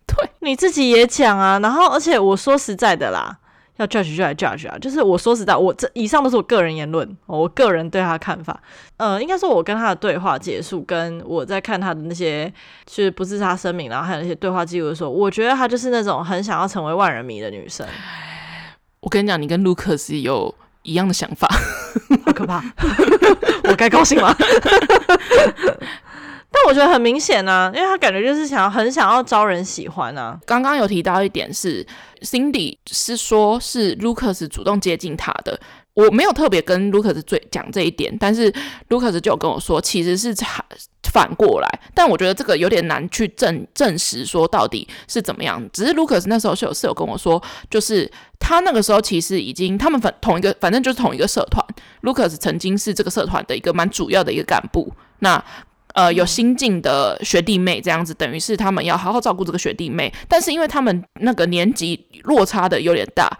对，你自己也讲啊。然后，而且我说实在的啦，要 judge 就来 judge 啊。就是我说实在，我这以上都是我个人言论，我个人对他的看法。呃，应该说我跟他的对话结束，跟我在看他的那些就是不自杀声明，然后还有那些对话记录的时候，我觉得他就是那种很想要成为万人迷的女生。我跟你讲，你跟 Lucas 有。一样的想法，好可怕！[LAUGHS] 我该高兴吗？[LAUGHS] 但我觉得很明显啊，因为他感觉就是想要很想要招人喜欢啊。刚刚有提到一点是，Cindy 是说是 Lucas 主动接近他的。我没有特别跟 Lucas 最讲这一点，但是 Lucas 就有跟我说，其实是反过来。但我觉得这个有点难去证证实说到底是怎么样。只是 Lucas 那时候是有室友跟我说，就是他那个时候其实已经他们反同一个，反正就是同一个社团。Lucas 曾经是这个社团的一个蛮主要的一个干部。那呃有新进的学弟妹这样子，等于是他们要好好照顾这个学弟妹。但是因为他们那个年级落差的有点大，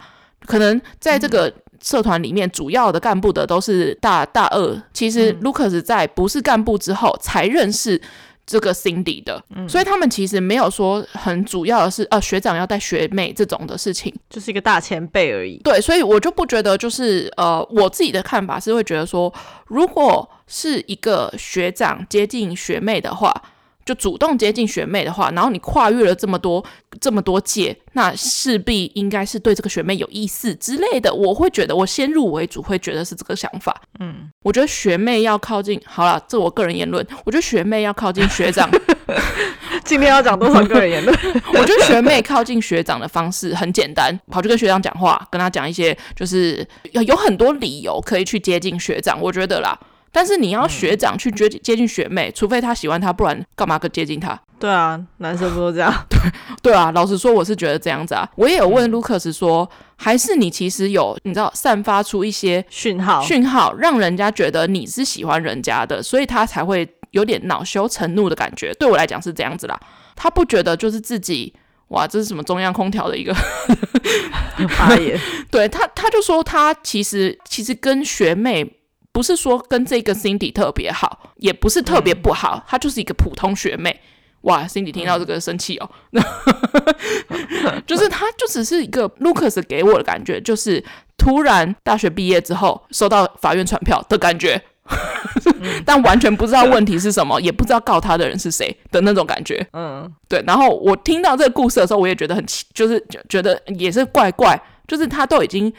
可能在这个。社团里面主要的干部的都是大大二，其实 Lucas 在不是干部之后才认识这个 Cindy 的，嗯、所以他们其实没有说很主要的是，呃，学长要带学妹这种的事情，就是一个大前辈而已。对，所以我就不觉得，就是呃，我自己的看法是会觉得说，如果是一个学长接近学妹的话。就主动接近学妹的话，然后你跨越了这么多这么多届，那势必应该是对这个学妹有意思之类的。我会觉得，我先入为主会觉得是这个想法。嗯，我觉得学妹要靠近，好了，这我个人言论。我觉得学妹要靠近学长，[LAUGHS] 今天要讲多少个人言论？[LAUGHS] 我觉得学妹靠近学长的方式很简单，跑去跟学长讲话，跟他讲一些，就是有很多理由可以去接近学长。我觉得啦。但是你要学长去接接近学妹，嗯、除非他喜欢她，不然干嘛个接近她？对啊，男生不都这样？[LAUGHS] 对对啊，老实说，我是觉得这样子啊。我也有问 Lucas 说，嗯、还是你其实有你知道散发出一些讯号，讯号让人家觉得你是喜欢人家的，所以他才会有点恼羞成怒的感觉。对我来讲是这样子啦，他不觉得就是自己哇，这是什么中央空调的一个 [LAUGHS] 发言？[LAUGHS] 对他，他就说他其实其实跟学妹。不是说跟这个 Cindy 特别好，也不是特别不好，她、嗯、就是一个普通学妹。哇，Cindy 听到这个生气哦，嗯、[LAUGHS] 就是她就只是一个 Lucas 给我的感觉，就是突然大学毕业之后收到法院传票的感觉，嗯、[LAUGHS] 但完全不知道问题是什么，也不知道告他的人是谁的那种感觉。嗯，对。然后我听到这个故事的时候，我也觉得很奇，就是觉得也是怪怪，就是他都已经。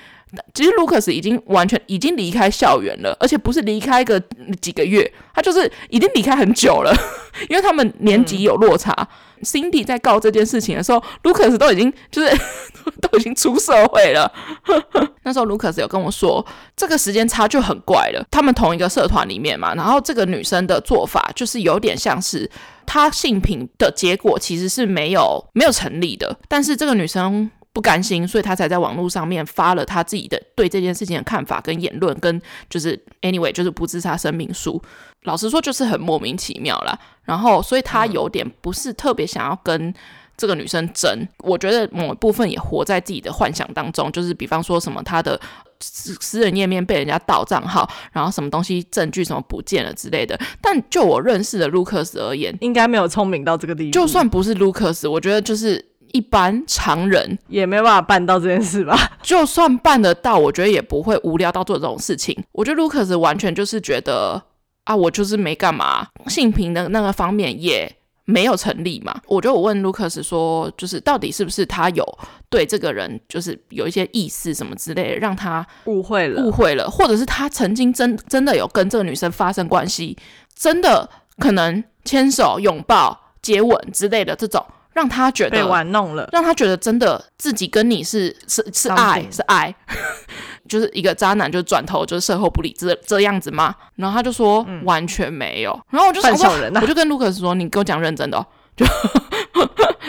其实 Lucas 已经完全已经离开校园了，而且不是离开个几个月，他就是已经离开很久了，[LAUGHS] 因为他们年级有落差。嗯 Cindy 在告这件事情的时候，Lucas 都已经就是 [LAUGHS] 都已经出社会了。[LAUGHS] 那时候 Lucas 有跟我说，这个时间差就很怪了。他们同一个社团里面嘛，然后这个女生的做法就是有点像是她性平的结果其实是没有没有成立的，但是这个女生不甘心，所以他才在网络上面发了他自己的对这件事情的看法跟言论，跟就是 anyway 就是不自杀声明书。老实说，就是很莫名其妙啦。然后，所以他有点不是特别想要跟这个女生争。我觉得某一部分也活在自己的幻想当中，就是比方说什么他的私私人页面被人家盗账号，然后什么东西证据什么不见了之类的。但就我认识的 Lucas 而言，应该没有聪明到这个地步。就算不是 Lucas，我觉得就是一般常人也没办法办到这件事吧。就算办得到，我觉得也不会无聊到做这种事情。我觉得 Lucas 完全就是觉得。啊，我就是没干嘛，性平的那个方面也没有成立嘛。我觉得我问 Lucas 说，就是到底是不是他有对这个人就是有一些意思什么之类的，让他误会了，误会了，或者是他曾经真真的有跟这个女生发生关系，真的可能牵手、拥抱、接吻之类的这种，让他觉得被玩弄了，让他觉得真的自己跟你是是是爱是爱。[LAUGHS] 就是一个渣男，就转头就是售后不理这这样子吗？然后他就说、嗯、完全没有。然后我就说，啊、我就跟卢克斯说：“你给我讲认真的、哦。”就，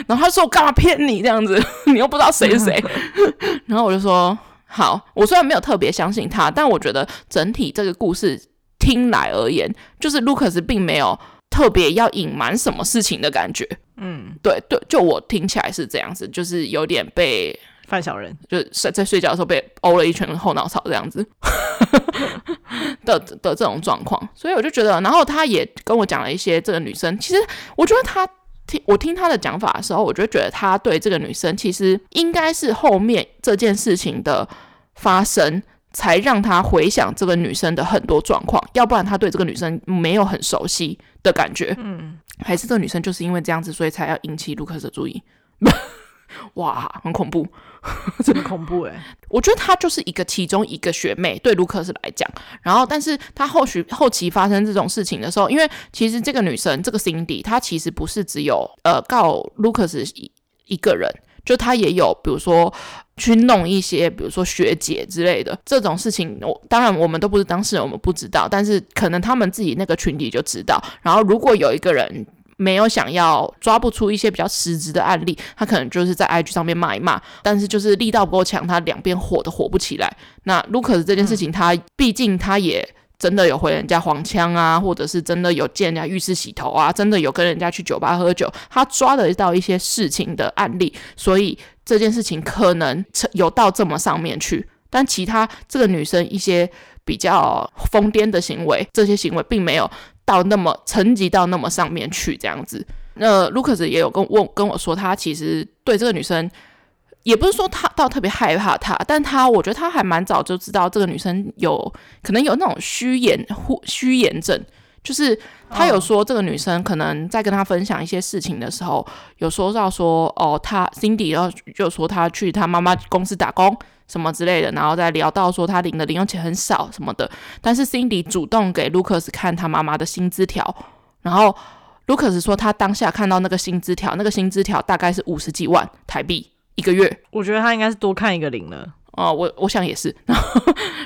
然后他说：“我干嘛骗你这样子？[LAUGHS] 你又不知道谁是谁。[LAUGHS] ”然后我就说：“好，我虽然没有特别相信他，但我觉得整体这个故事听来而言，就是卢克斯并没有特别要隐瞒什么事情的感觉。嗯，对对，就我听起来是这样子，就是有点被。”犯小人，就是在在睡觉的时候被殴了一拳后脑勺这样子 [LAUGHS] 的的这种状况，所以我就觉得，然后他也跟我讲了一些这个女生，其实我觉得他听我听他的讲法的时候，我就觉得他对这个女生其实应该是后面这件事情的发生，才让他回想这个女生的很多状况，要不然他对这个女生没有很熟悉的感觉，嗯，还是这个女生就是因为这样子，所以才要引起卢克斯的注意。[LAUGHS] 哇，很恐怖，真的恐怖诶、欸。[LAUGHS] 我觉得她就是一个其中一个学妹，对卢克斯来讲。然后，但是她后续后期发生这种事情的时候，因为其实这个女生这个 Cindy，她其实不是只有呃告卢克斯一一个人，就她也有比如说去弄一些，比如说学姐之类的这种事情。我当然我们都不是当事人，我们不知道，但是可能他们自己那个群体就知道。然后如果有一个人。没有想要抓不出一些比较实质的案例，他可能就是在 IG 上面骂一骂，但是就是力道不够强，他两边火都火不起来。那 Lucas 这件事情，他毕竟他也真的有回人家黄腔啊，或者是真的有见人家浴室洗头啊，真的有跟人家去酒吧喝酒，他抓得到一些事情的案例，所以这件事情可能有到这么上面去。但其他这个女生一些比较疯癫的行为，这些行为并没有。到那么层级到那么上面去这样子，那卢克斯也有跟问跟我说，他其实对这个女生，也不是说他倒特别害怕他，但他我觉得他还蛮早就知道这个女生有可能有那种虚言或虚言症，就是他有说这个女生可能在跟他分享一些事情的时候，有说到说哦，他 Cindy 然后就说他去他妈妈公司打工。什么之类的，然后再聊到说他领的零用钱很少什么的，但是 Cindy 主动给 Lucas 看他妈妈的薪资条，然后 Lucas 说他当下看到那个薪资条，那个薪资条大概是五十几万台币一个月。我觉得他应该是多看一个零了。哦，我我想也是。[LAUGHS] 然后，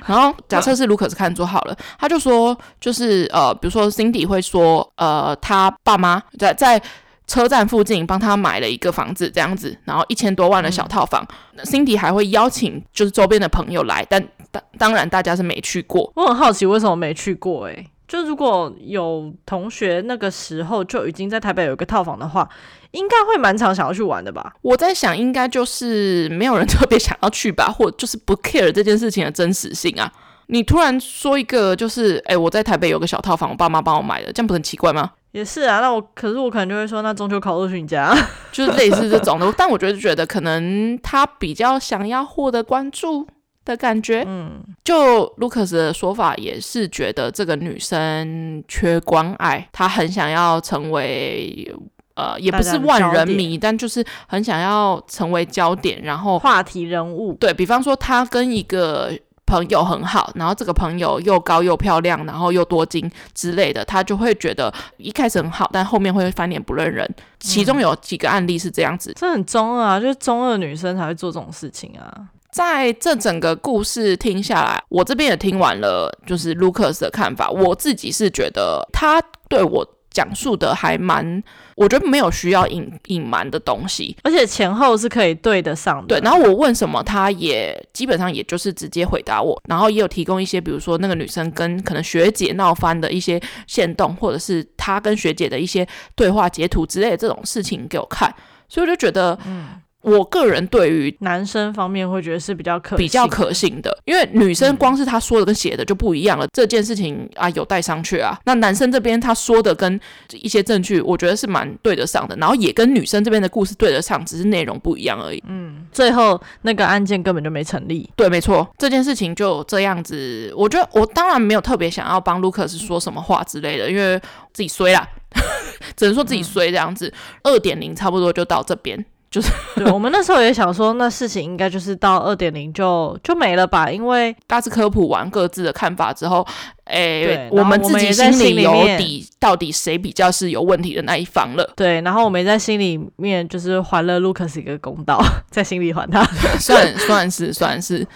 然后假设是 Lucas 看做好了，他就说就是呃，比如说 Cindy 会说呃，他爸妈在在。车站附近帮他买了一个房子，这样子，然后一千多万的小套房。嗯、Cindy 还会邀请就是周边的朋友来，但当当然大家是没去过。我很好奇为什么没去过、欸？诶，就如果有同学那个时候就已经在台北有一个套房的话，应该会蛮常想要去玩的吧？我在想，应该就是没有人特别想要去吧，[LAUGHS] 或就是不 care 这件事情的真实性啊。你突然说一个就是，哎、欸，我在台北有个小套房，我爸妈帮我买的，这样不是很奇怪吗？也是啊，那我可是我可能就会说，那中秋烤肉去你家，[LAUGHS] 就是类似这种的。但我觉得觉得可能他比较想要获得关注的感觉。嗯，就 Lucas 的说法也是觉得这个女生缺关爱，她很想要成为呃，也不是万人迷，但就是很想要成为焦点，然后话题人物。对，比方说，他跟一个朋友很好，然后这个朋友又高又漂亮，然后又多金之类的，他就会觉得一开始很好，但后面会翻脸不认人。其中有几个案例是这样子，嗯、这很中二啊，就是中二女生才会做这种事情啊。在这整个故事听下来，我这边也听完了，就是 Lucas 的看法，我自己是觉得他对我。讲述的还蛮，我觉得没有需要隐隐瞒的东西，而且前后是可以对得上的。对，然后我问什么，他也基本上也就是直接回答我，然后也有提供一些，比如说那个女生跟可能学姐闹翻的一些线动，或者是他跟学姐的一些对话截图之类的这种事情给我看，所以我就觉得，嗯。我个人对于男生方面会觉得是比较可比较可信的，因为女生光是他说的跟写的就不一样了，嗯、这件事情啊有待商榷啊。那男生这边他说的跟一些证据，我觉得是蛮对得上的，然后也跟女生这边的故事对得上，只是内容不一样而已。嗯，最后那个案件根本就没成立。对，没错，这件事情就这样子。我觉得我当然没有特别想要帮卢克斯说什么话之类的，因为自己衰啦，[LAUGHS] 只能说自己衰这样子。二点零差不多就到这边。就是 [LAUGHS] 对，我们那时候也想说，那事情应该就是到二点零就就没了吧，因为大致科普完各自的看法之后，诶、欸，我们自己心里有底，到底谁比较是有问题的那一方了。[LAUGHS] 对，然后我们在心里面就是还了 Lucas 一个公道，[LAUGHS] 在心里还他，算算是算是。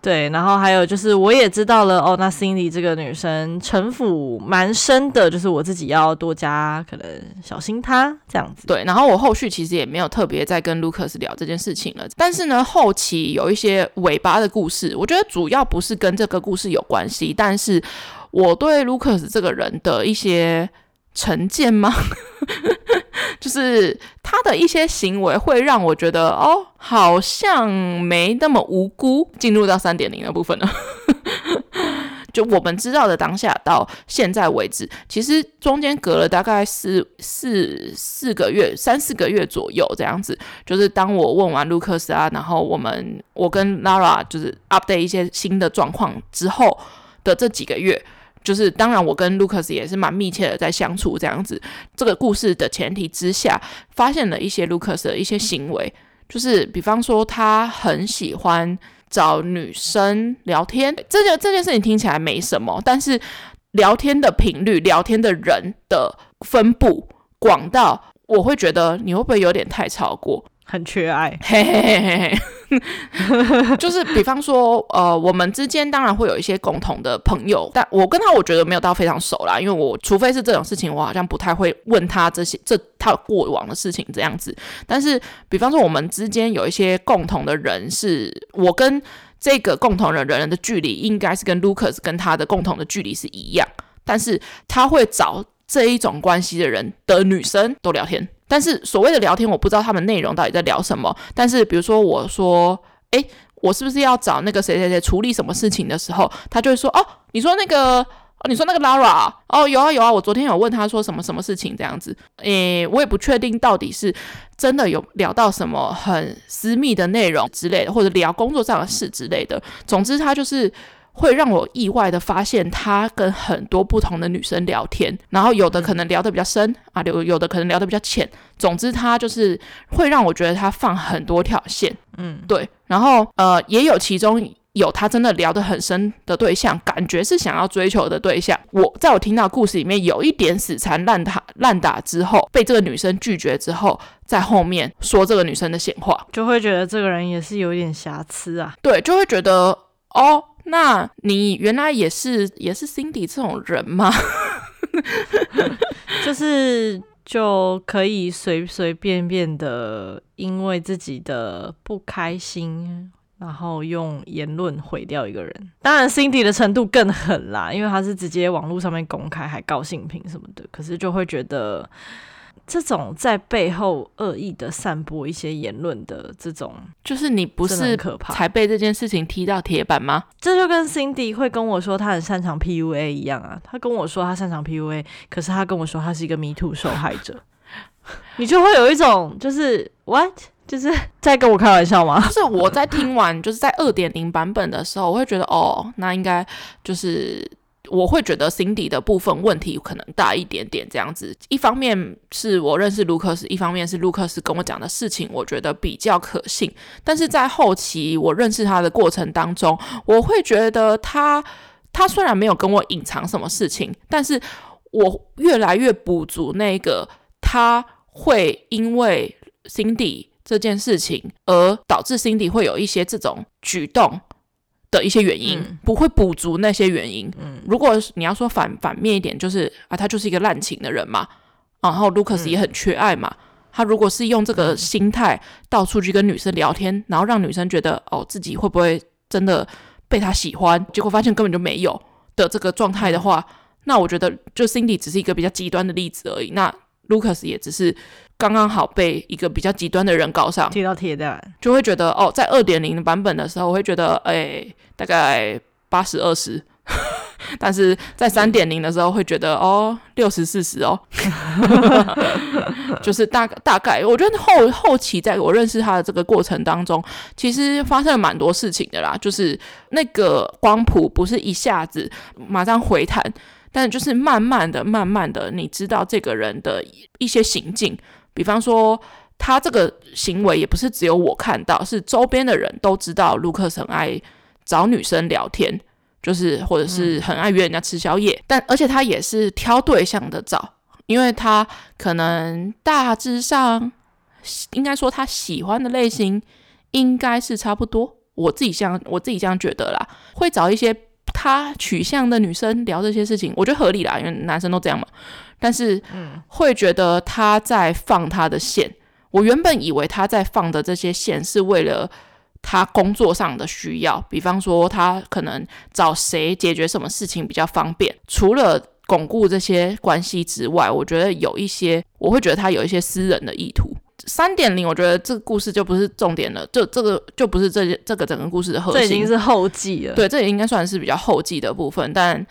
对，然后还有就是，我也知道了哦，那 Cindy 这个女生城府蛮深的，就是我自己要多加可能小心她这样子。对，然后我后续其实也没有特别再跟 Lucas 聊这件事情了，但是呢，后期有一些尾巴的故事，我觉得主要不是跟这个故事有关系，但是我对 Lucas 这个人的一些成见吗？[LAUGHS] 就是他的一些行为会让我觉得哦，好像没那么无辜。进入到三点零的部分了，[LAUGHS] 就我们知道的当下到现在为止，其实中间隔了大概四四四个月，三四个月左右这样子。就是当我问完卢克斯啊，然后我们我跟 Lara 就是 update 一些新的状况之后的这几个月。就是当然，我跟 Lucas 也是蛮密切的在相处，这样子。这个故事的前提之下，发现了一些 Lucas 的一些行为，就是比方说他很喜欢找女生聊天。这件这件事情听起来没什么，但是聊天的频率、聊天的人的分布广到，我会觉得你会不会有点太超过？很缺爱，嘿嘿嘿嘿嘿，[LAUGHS] 就是比方说，呃，我们之间当然会有一些共同的朋友，但我跟他我觉得没有到非常熟啦，因为我除非是这种事情，我好像不太会问他这些这他过往的事情这样子。但是，比方说我们之间有一些共同的人，是我跟这个共同的人的距离，应该是跟 Lucas 跟他的共同的距离是一样，但是他会找这一种关系的人的女生都聊天。但是所谓的聊天，我不知道他们内容到底在聊什么。但是比如说我说，诶，我是不是要找那个谁谁谁处理什么事情的时候，他就会说，哦，你说那个，哦，你说那个 Lara，哦，有啊有啊，我昨天有问他说什么什么事情这样子。诶，我也不确定到底是真的有聊到什么很私密的内容之类的，或者聊工作上的事之类的。总之，他就是。会让我意外的发现，他跟很多不同的女生聊天，然后有的可能聊得比较深啊，有有的可能聊得比较浅。总之，他就是会让我觉得他放很多条线，嗯，对。然后呃，也有其中有他真的聊得很深的对象，感觉是想要追求的对象。我在我听到故事里面有一点死缠烂打烂打之后，被这个女生拒绝之后，在后面说这个女生的闲话，就会觉得这个人也是有点瑕疵啊。对，就会觉得哦。那你原来也是也是 Cindy 这种人吗？[LAUGHS] 就是就可以随随便便的，因为自己的不开心，然后用言论毁掉一个人。当然，Cindy 的程度更狠啦，因为他是直接网络上面公开，还告性平什么的。可是就会觉得。这种在背后恶意的散播一些言论的这种，就是你不是才被这件事情踢到铁板吗？这就跟 Cindy 会跟我说他很擅长 PUA 一样啊。他跟我说他擅长 PUA，可是他跟我说他是一个 Me Too 受害者，[LAUGHS] 你就会有一种就是 What？就是在跟我开玩笑吗？[LAUGHS] 就是我在听完就是在二点零版本的时候，我会觉得哦，那应该就是。我会觉得 Cindy 的部分问题可能大一点点这样子。一方面是我认识卢克斯，一方面是卢克斯跟我讲的事情，我觉得比较可信。但是在后期我认识他的过程当中，我会觉得他他虽然没有跟我隐藏什么事情，但是我越来越补足那个他会因为 Cindy 这件事情而导致 Cindy 会有一些这种举动。的一些原因、嗯、不会补足那些原因。嗯，如果你要说反反面一点，就是啊，他就是一个滥情的人嘛。然后卢克斯也很缺爱嘛。嗯、他如果是用这个心态到处去跟女生聊天，然后让女生觉得哦，自己会不会真的被他喜欢？结果发现根本就没有的这个状态的话，那我觉得就 Cindy 只是一个比较极端的例子而已。那卢克斯也只是。刚刚好被一个比较极端的人搞上，踢到铁蛋，就会觉得哦，在二点零版本的时候，我会觉得哎，大概八十二十，[LAUGHS] 但是在三点零的时候会觉得哦，六十四十哦，[LAUGHS] 就是大大概，我觉得后后期在我认识他的这个过程当中，其实发生了蛮多事情的啦，就是那个光谱不是一下子马上回弹，但就是慢慢的、慢慢的，你知道这个人的一些行径。比方说，他这个行为也不是只有我看到，是周边的人都知道。卢克很爱找女生聊天，就是或者是很爱约人家吃宵夜，但而且他也是挑对象的找，因为他可能大致上应该说他喜欢的类型应该是差不多。我自己像我自己这样觉得啦，会找一些他取向的女生聊这些事情，我觉得合理啦，因为男生都这样嘛。但是，会觉得他在放他的线。我原本以为他在放的这些线是为了他工作上的需要，比方说他可能找谁解决什么事情比较方便。除了巩固这些关系之外，我觉得有一些，我会觉得他有一些私人的意图。三点零，我觉得这个故事就不是重点了，就这个就不是这这个整个故事的核心。这已经是后记了。对，这也应该算是比较后记的部分，但。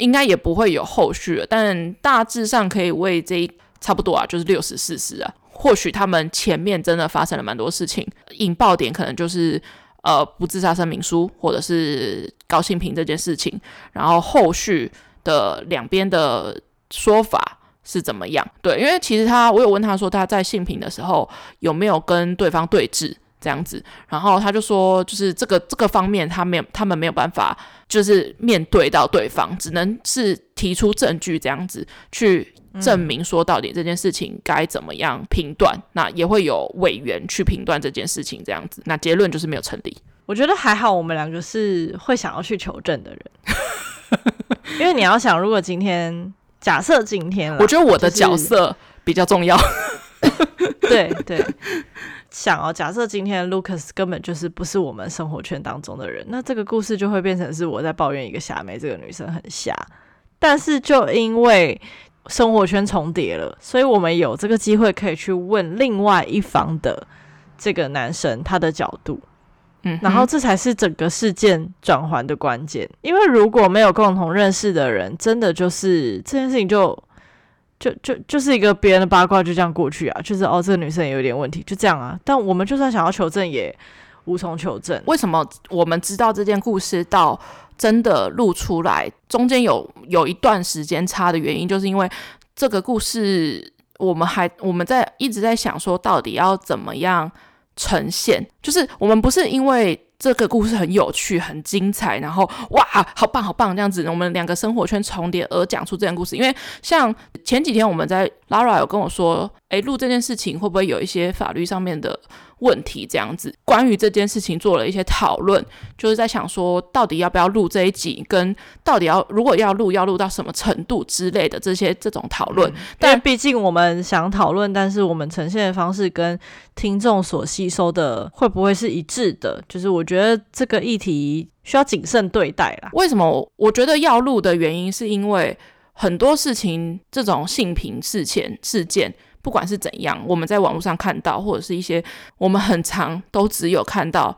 应该也不会有后续了，但大致上可以为这差不多啊，就是六十四十啊。或许他们前面真的发生了蛮多事情，引爆点可能就是呃不自杀声明书，或者是高性平这件事情。然后后续的两边的说法是怎么样？对，因为其实他我有问他说他在性平的时候有没有跟对方对峙。这样子，然后他就说，就是这个这个方面，他没有，他们没有办法，就是面对到对方，只能是提出证据，这样子去证明说到底这件事情该怎么样评断。嗯、那也会有委员去评断这件事情，这样子，那结论就是没有成立。我觉得还好，我们两个是会想要去求证的人，因为你要想，如果今天假设今天，我觉得我的角色比较重要，[LAUGHS] 就是、对对。想哦，假设今天 Lucas 根本就是不是我们生活圈当中的人，那这个故事就会变成是我在抱怨一个瞎妹，这个女生很瞎。但是就因为生活圈重叠了，所以我们有这个机会可以去问另外一方的这个男生他的角度，嗯，然后这才是整个事件转换的关键。因为如果没有共同认识的人，真的就是这件事情就。就就就是一个别人的八卦就这样过去啊，就是哦，这个女生也有点问题，就这样啊。但我们就算想要求证，也无从求证。为什么我们知道这件故事到真的录出来，中间有有一段时间差的原因，就是因为这个故事我们还我们在一直在想说，到底要怎么样呈现，就是我们不是因为。这个故事很有趣，很精彩，然后哇，好棒好棒这样子，我们两个生活圈重叠而讲出这样故事。因为像前几天我们在 Lara 有跟我说，诶，录这件事情会不会有一些法律上面的问题？这样子，关于这件事情做了一些讨论，就是在想说，到底要不要录这一集，跟到底要如果要录，要录到什么程度之类的这些这种讨论。嗯，但毕竟我们想讨论，但是我们呈现的方式跟听众所吸收的会不会是一致的？就是我。觉得这个议题需要谨慎对待啦。为什么？我觉得要录的原因是因为很多事情，这种性平事件事件，不管是怎样，我们在网络上看到，或者是一些我们很常都只有看到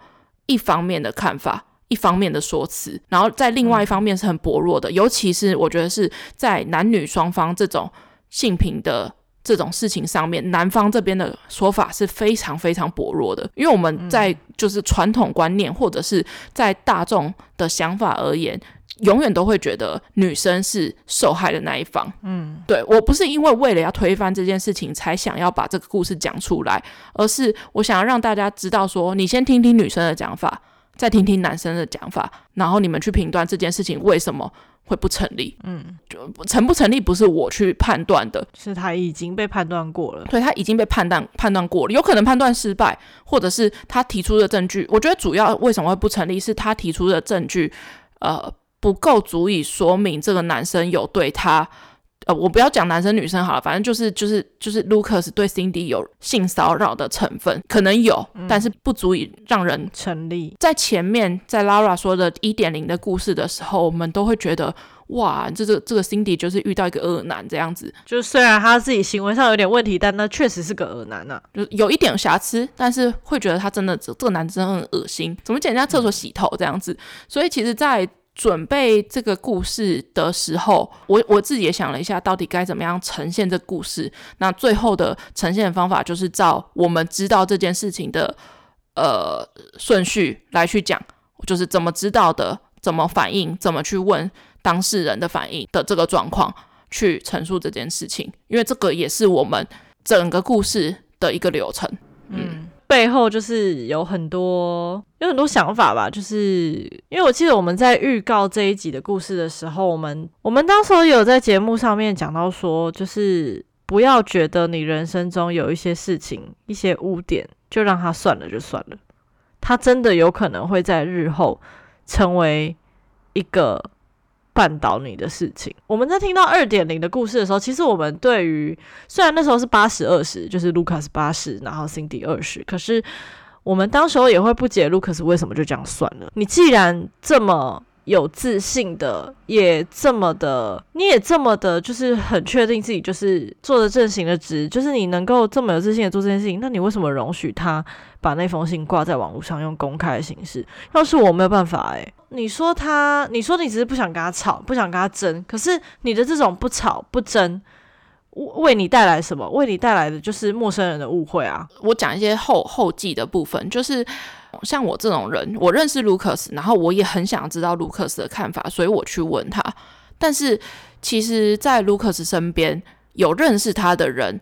一方面的看法，一方面的说辞，然后在另外一方面是很薄弱的。嗯、尤其是我觉得是在男女双方这种性平的。这种事情上面，男方这边的说法是非常非常薄弱的，因为我们在就是传统观念或者是在大众的想法而言，永远都会觉得女生是受害的那一方。嗯，对，我不是因为为了要推翻这件事情才想要把这个故事讲出来，而是我想要让大家知道说，你先听听女生的讲法，再听听男生的讲法，然后你们去评断这件事情为什么会不成立。嗯，就成不成立不是我去判断的，是他已经被判断过了。对，他已经被判断判断过了，有可能判断失败，或者是他提出的证据。我觉得主要为什么会不成立，是他提出的证据，呃。不够足以说明这个男生有对他，呃，我不要讲男生女生好了，反正就是就是就是 Lucas 对 Cindy 有性骚扰的成分，可能有，嗯、但是不足以让人成立。在前面在 Lara 说的一点零的故事的时候，我们都会觉得哇，这这这个 Cindy 就是遇到一个恶男这样子，就是虽然他自己行为上有点问题，但那确实是个恶男啊，就有一点瑕疵，但是会觉得他真的这这个男真的很恶心，怎么捡人家厕所洗头这样子，所以其实，在准备这个故事的时候，我我自己也想了一下，到底该怎么样呈现这故事。那最后的呈现方法，就是照我们知道这件事情的呃顺序来去讲，就是怎么知道的，怎么反应，怎么去问当事人的反应的这个状况，去陈述这件事情。因为这个也是我们整个故事的一个流程。嗯背后就是有很多有很多想法吧，就是因为我记得我们在预告这一集的故事的时候，我们我们当时有在节目上面讲到说，就是不要觉得你人生中有一些事情、一些污点，就让它算了就算了，它真的有可能会在日后成为一个。绊倒你的事情。我们在听到二点零的故事的时候，其实我们对于虽然那时候是八十二十，就是 Lucas 八十，然后 Cindy 二十，可是我们当时候也会不解 Lucas 为什么就这样算了。你既然这么有自信的，也这么的，你也这么的，就是很确定自己就是做的正行的职，就是你能够这么有自信的做这件事情，那你为什么容许他把那封信挂在网络上用公开的形式？要是我没有办法，诶，你说他，你说你只是不想跟他吵，不想跟他争，可是你的这种不吵不争，为你带来什么？为你带来的就是陌生人的误会啊！我讲一些后后记的部分，就是。像我这种人，我认识卢克斯然后我也很想知道卢克斯的看法，所以我去问他。但是其实，在卢克斯身边有认识他的人，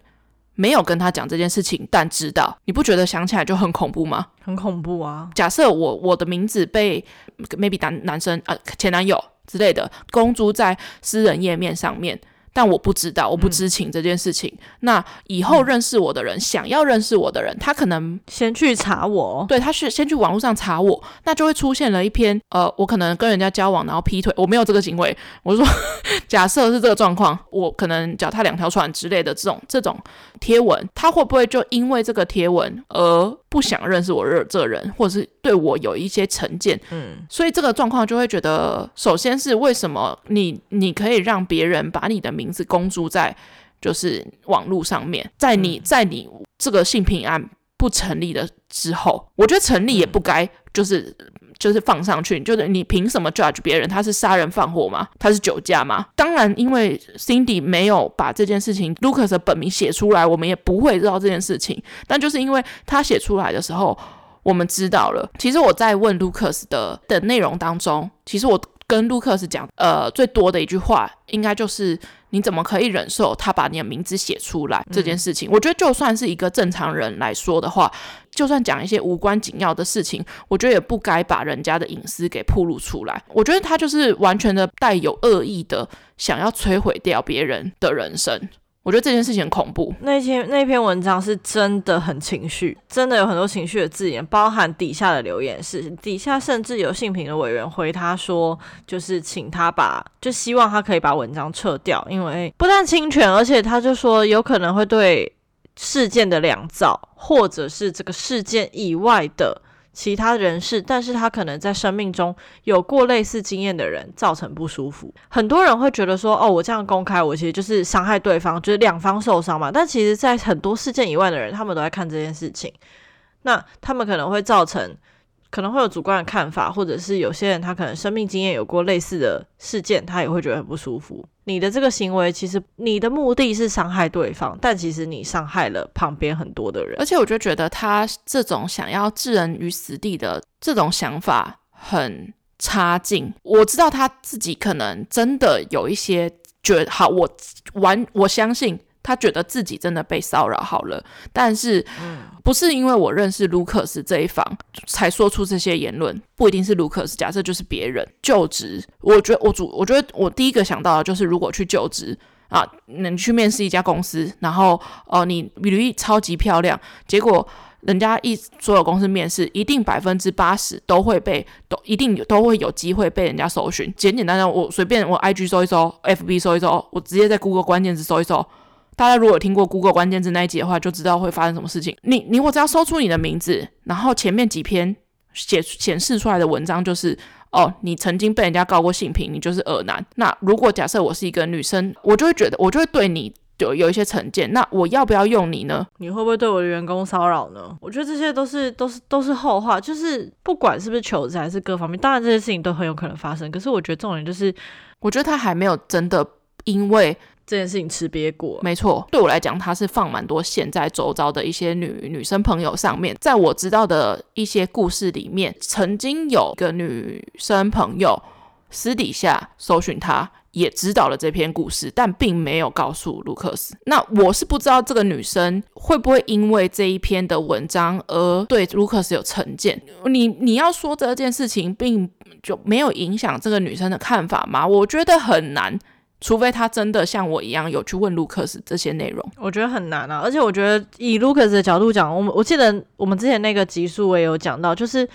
没有跟他讲这件事情，但知道，你不觉得想起来就很恐怖吗？很恐怖啊！假设我我的名字被 maybe 男男生啊前男友之类的公诸在私人页面上面。但我不知道，我不知情这件事情。嗯、那以后认识我的人，嗯、想要认识我的人，他可能先去查我，对，他是先去网络上查我，那就会出现了一篇，呃，我可能跟人家交往，然后劈腿，我没有这个行为。我说，[LAUGHS] 假设是这个状况，我可能脚踏两条船之类的这种这种贴文，他会不会就因为这个贴文而不想认识我这这人，或者是对我有一些成见？嗯，所以这个状况就会觉得，首先是为什么你你可以让别人把你的名字公诸在就是网络上面，在你在你这个性平案不成立的之后，我觉得成立也不该就是就是放上去，就是你凭什么 judge 别人？他是杀人放火吗？他是酒驾吗？当然，因为 Cindy 没有把这件事情 Lucas 的本名写出来，我们也不会知道这件事情。但就是因为他写出来的时候，我们知道了。其实我在问 Lucas 的的内容当中，其实我。跟 Lucas 讲，呃，最多的一句话应该就是你怎么可以忍受他把你的名字写出来这件事情？嗯、我觉得就算是一个正常人来说的话，就算讲一些无关紧要的事情，我觉得也不该把人家的隐私给暴露出来。我觉得他就是完全的带有恶意的，想要摧毁掉别人的人生。我觉得这件事情很恐怖。那篇那篇文章是真的很情绪，真的有很多情绪的字眼，包含底下的留言是，底下甚至有性平的委员回他说，就是请他把，就希望他可以把文章撤掉，因为不但侵权，而且他就说有可能会对事件的两造，或者是这个事件以外的。其他人士，但是他可能在生命中有过类似经验的人造成不舒服。很多人会觉得说，哦，我这样公开，我其实就是伤害对方，就是两方受伤嘛。但其实，在很多事件以外的人，他们都在看这件事情，那他们可能会造成。可能会有主观的看法，或者是有些人他可能生命经验有过类似的事件，他也会觉得很不舒服。你的这个行为，其实你的目的是伤害对方，但其实你伤害了旁边很多的人。而且我就觉得他这种想要置人于死地的这种想法很差劲。我知道他自己可能真的有一些觉得好，我完我相信他觉得自己真的被骚扰好了，但是不是因为我认识卢克斯这一方才说出这些言论，不一定是卢克斯，假设就是别人就职，我觉得我主我觉得我第一个想到的就是如果去就职。啊，你去面试一家公司，然后哦、呃，你履历超级漂亮，结果人家一所有公司面试，一定百分之八十都会被，都一定都会有机会被人家搜寻。简简单单，我随便我 IG 搜一搜，FB 搜一搜，我直接在 Google 关键字搜一搜。大家如果有听过 Google 关键字那一集的话，就知道会发生什么事情。你你我只要搜出你的名字，然后前面几篇写显示出来的文章就是。哦，你曾经被人家告过性平，你就是恶男。那如果假设我是一个女生，我就会觉得，我就会对你有有一些成见。那我要不要用你呢？你会不会对我的员工骚扰呢？我觉得这些都是都是都是后话，就是不管是不是求职还是各方面，当然这些事情都很有可能发生。可是我觉得重点就是，我觉得他还没有真的因为。这件事情吃瘪过，没错。对我来讲，他是放蛮多线在周遭的一些女女生朋友上面。在我知道的一些故事里面，曾经有个女生朋友私底下搜寻他，也知道了这篇故事，但并没有告诉卢克斯。那我是不知道这个女生会不会因为这一篇的文章而对卢克斯有成见。你你要说这件事情并就没有影响这个女生的看法吗？我觉得很难。除非他真的像我一样有去问卢克斯这些内容，我觉得很难啊。而且我觉得以卢克斯的角度讲，我们我记得我们之前那个集数我也有讲到，就是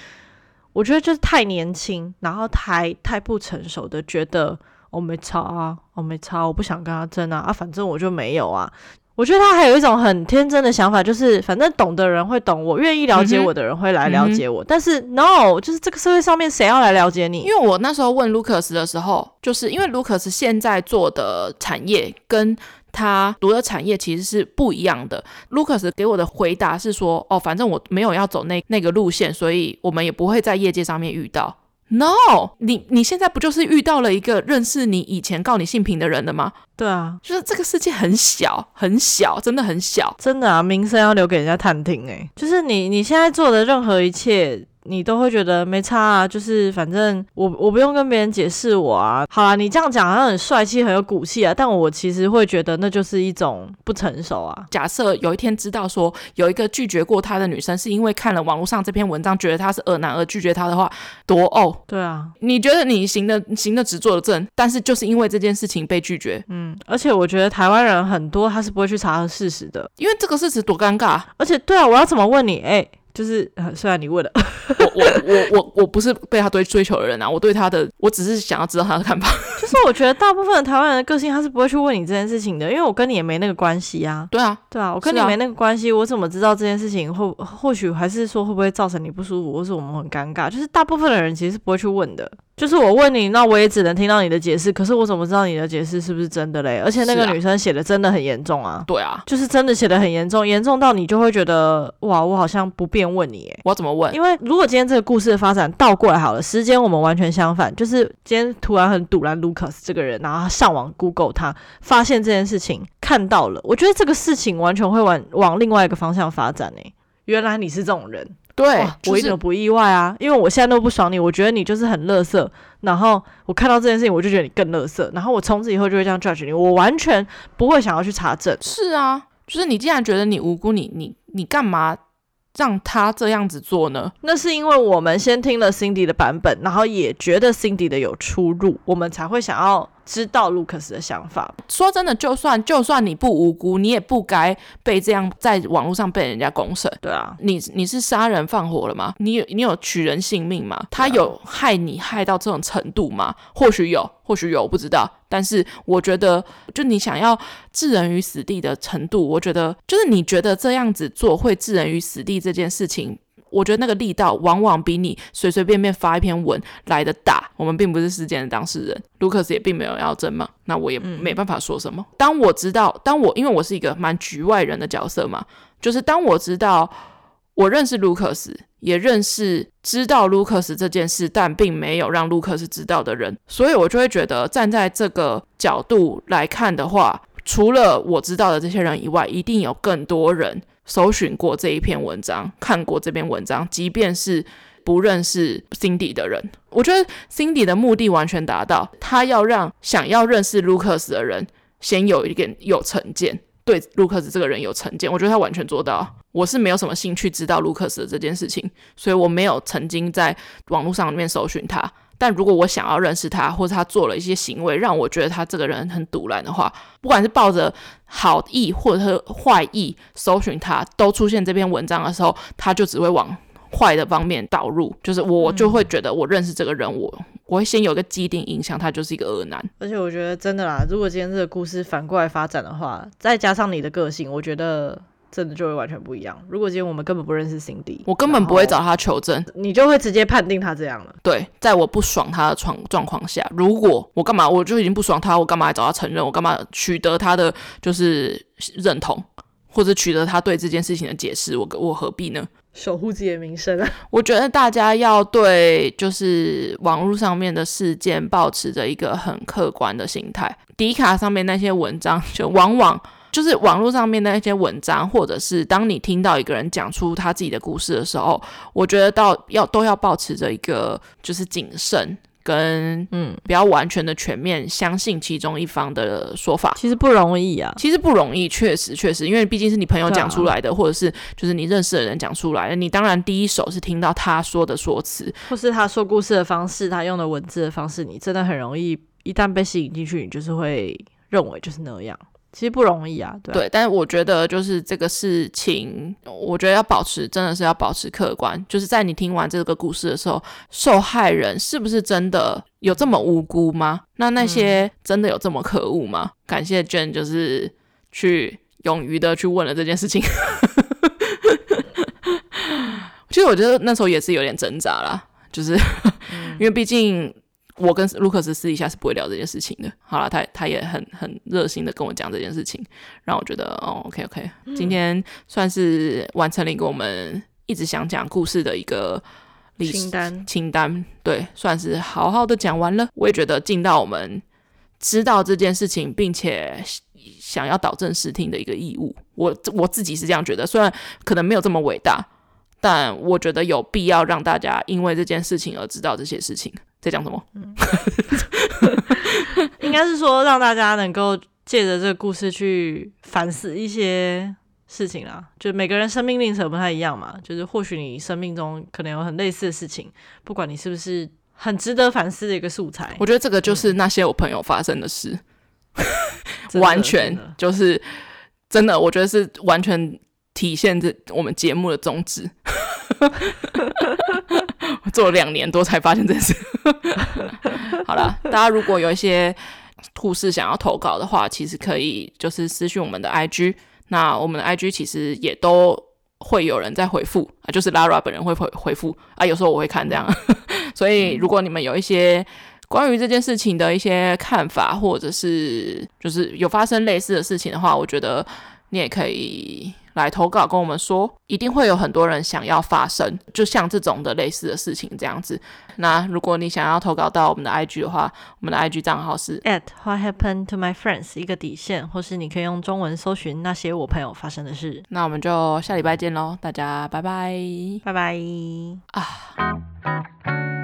我觉得就是太年轻，然后太太不成熟的，觉得我没差啊，我没差，我不想跟他争啊，啊，反正我就没有啊。我觉得他还有一种很天真的想法，就是反正懂的人会懂我，愿意了解我的人会来了解我。嗯、但是 no，就是这个社会上面谁要来了解你？因为我那时候问卢克斯的时候，就是因为卢克斯现在做的产业跟他读的产业其实是不一样的。卢克斯给我的回答是说：“哦，反正我没有要走那那个路线，所以我们也不会在业界上面遇到。” No，你你现在不就是遇到了一个认识你以前告你性平的人了吗？对啊，就是这个世界很小很小，真的很小，真的啊，名声要留给人家探听诶，就是你你现在做的任何一切。你都会觉得没差啊，就是反正我我不用跟别人解释我啊。好啦，你这样讲好像很帅气，很有骨气啊，但我其实会觉得那就是一种不成熟啊。假设有一天知道说有一个拒绝过他的女生是因为看了网络上这篇文章，觉得他是恶男而拒绝他的话，多哦。对啊，你觉得你行的行的直做的正，但是就是因为这件事情被拒绝。嗯，而且我觉得台湾人很多他是不会去查核事实的，因为这个事实多尴尬。而且对啊，我要怎么问你？哎。就是呃，虽然你问了，我我我我我不是被他追追求的人啊，我对他的，我只是想要知道他的看法。就是我觉得大部分的台湾人的个性，他是不会去问你这件事情的，因为我跟你也没那个关系啊。对啊，对啊，我跟你没那个关系，我怎么知道这件事情或或许还是说会不会造成你不舒服，或是我们很尴尬？就是大部分的人其实是不会去问的。就是我问你，那我也只能听到你的解释。可是我怎么知道你的解释是不是真的嘞？而且那个女生写的真的很严重啊。对啊，就是真的写的很严重，严重到你就会觉得哇，我好像不便问你。我要怎么问？因为如果今天这个故事的发展倒过来好了，时间我们完全相反，就是今天突然很赌烂卢克斯这个人，然后他上网 Google 他，发现这件事情看到了，我觉得这个事情完全会往往另外一个方向发展诶。原来你是这种人。对，就是、我一点都不意外啊，因为我现在都不爽你，我觉得你就是很乐色，然后我看到这件事情，我就觉得你更乐色，然后我从此以后就会这样 judge 你，我完全不会想要去查证。是啊，就是你既然觉得你无辜，你你你干嘛？让他这样子做呢？那是因为我们先听了 Cindy 的版本，然后也觉得 Cindy 的有出入，我们才会想要知道 Lucas 的想法。说真的，就算就算你不无辜，你也不该被这样在网络上被人家公审。对啊，你你是杀人放火了吗？你有你有取人性命吗？他有害你害到这种程度吗？或许有。或许有，我不知道，但是我觉得，就你想要置人于死地的程度，我觉得就是你觉得这样子做会置人于死地这件事情，我觉得那个力道往往比你随随便便发一篇文来的大。我们并不是事件的当事人，卢克斯也并没有要争嘛，那我也没办法说什么。当我知道，当我因为我是一个蛮局外人的角色嘛，就是当我知道。我认识卢克斯，也认识知道卢克斯这件事，但并没有让卢克斯知道的人，所以我就会觉得，站在这个角度来看的话，除了我知道的这些人以外，一定有更多人搜寻过这一篇文章，看过这篇文章，即便是不认识 Cindy 的人。我觉得 Cindy 的目的完全达到，他要让想要认识 Lucas 的人先有一点有成见，对 Lucas 这个人有成见。我觉得他完全做到。我是没有什么兴趣知道 Lucas 的这件事情，所以我没有曾经在网络上面搜寻他。但如果我想要认识他，或者他做了一些行为让我觉得他这个人很赌烂的话，不管是抱着好意或者是坏意搜寻他，都出现这篇文章的时候，他就只会往坏的方面导入。就是我就会觉得我认识这个人，我我会先有一个既定印象，他就是一个恶男。而且我觉得真的啦，如果今天这个故事反过来发展的话，再加上你的个性，我觉得。真的就会完全不一样。如果今天我们根本不认识 Cindy，我根本不会找他求证，你就会直接判定他这样了。对，在我不爽他的状状况下，如果我干嘛，我就已经不爽他，我干嘛来找他承认？我干嘛取得他的就是认同，或者取得他对这件事情的解释？我我何必呢？守护自己的名声啊！[LAUGHS] 我觉得大家要对就是网络上面的事件保持着一个很客观的心态。迪卡上面那些文章，就往往。就是网络上面的一些文章，或者是当你听到一个人讲出他自己的故事的时候，我觉得到要都要保持着一个就是谨慎跟嗯，不要完全的全面相信其中一方的说法。其实不容易啊，其实不容易，确实确实，因为毕竟是你朋友讲出来的，啊、或者是就是你认识的人讲出来的，你当然第一手是听到他说的说辞，或是他说故事的方式，他用的文字的方式，你真的很容易一旦被吸引进去，你就是会认为就是那样。其实不容易啊，对啊，对，但是我觉得就是这个事情，我觉得要保持，真的是要保持客观。就是在你听完这个故事的时候，受害人是不是真的有这么无辜吗？那那些真的有这么可恶吗？嗯、感谢 Jen，就是去勇于的去问了这件事情。[LAUGHS] 其实我觉得那时候也是有点挣扎啦，就是、嗯、[LAUGHS] 因为毕竟。我跟卢克斯私底下是不会聊这件事情的。好了，他他也很很热心的跟我讲这件事情，让我觉得哦，OK OK，嗯，今天算是完成了一个我们一直想讲故事的一个清单清单，对，算是好好的讲完了。我也觉得尽到我们知道这件事情，并且想要导正视听的一个义务。我我自己是这样觉得，虽然可能没有这么伟大，但我觉得有必要让大家因为这件事情而知道这些事情。在讲什么？嗯，[LAUGHS] 应该是说让大家能够借着这个故事去反思一些事情啦。就每个人生命历程不太一样嘛，就是或许你生命中可能有很类似的事情，不管你是不是很值得反思的一个素材。我觉得这个就是那些我朋友发生的事，[LAUGHS] 嗯、完全就是真的。我觉得是完全体现这我们节目的宗旨。[LAUGHS] 我 [LAUGHS] 做了两年多才发现这事。[LAUGHS] 好了，大家如果有一些护士想要投稿的话，其实可以就是私讯我们的 IG。那我们的 IG 其实也都会有人在回复啊，就是 Lara 本人会回回复啊，有时候我会看这样。[LAUGHS] 所以如果你们有一些关于这件事情的一些看法，或者是就是有发生类似的事情的话，我觉得你也可以。来投稿跟我们说，一定会有很多人想要发声，就像这种的类似的事情这样子。那如果你想要投稿到我们的 IG 的话，我们的 IG 账号是 at what happened to my friends 一个底线，或是你可以用中文搜寻那些我朋友发生的事。那我们就下礼拜见喽，大家拜拜，拜拜啊。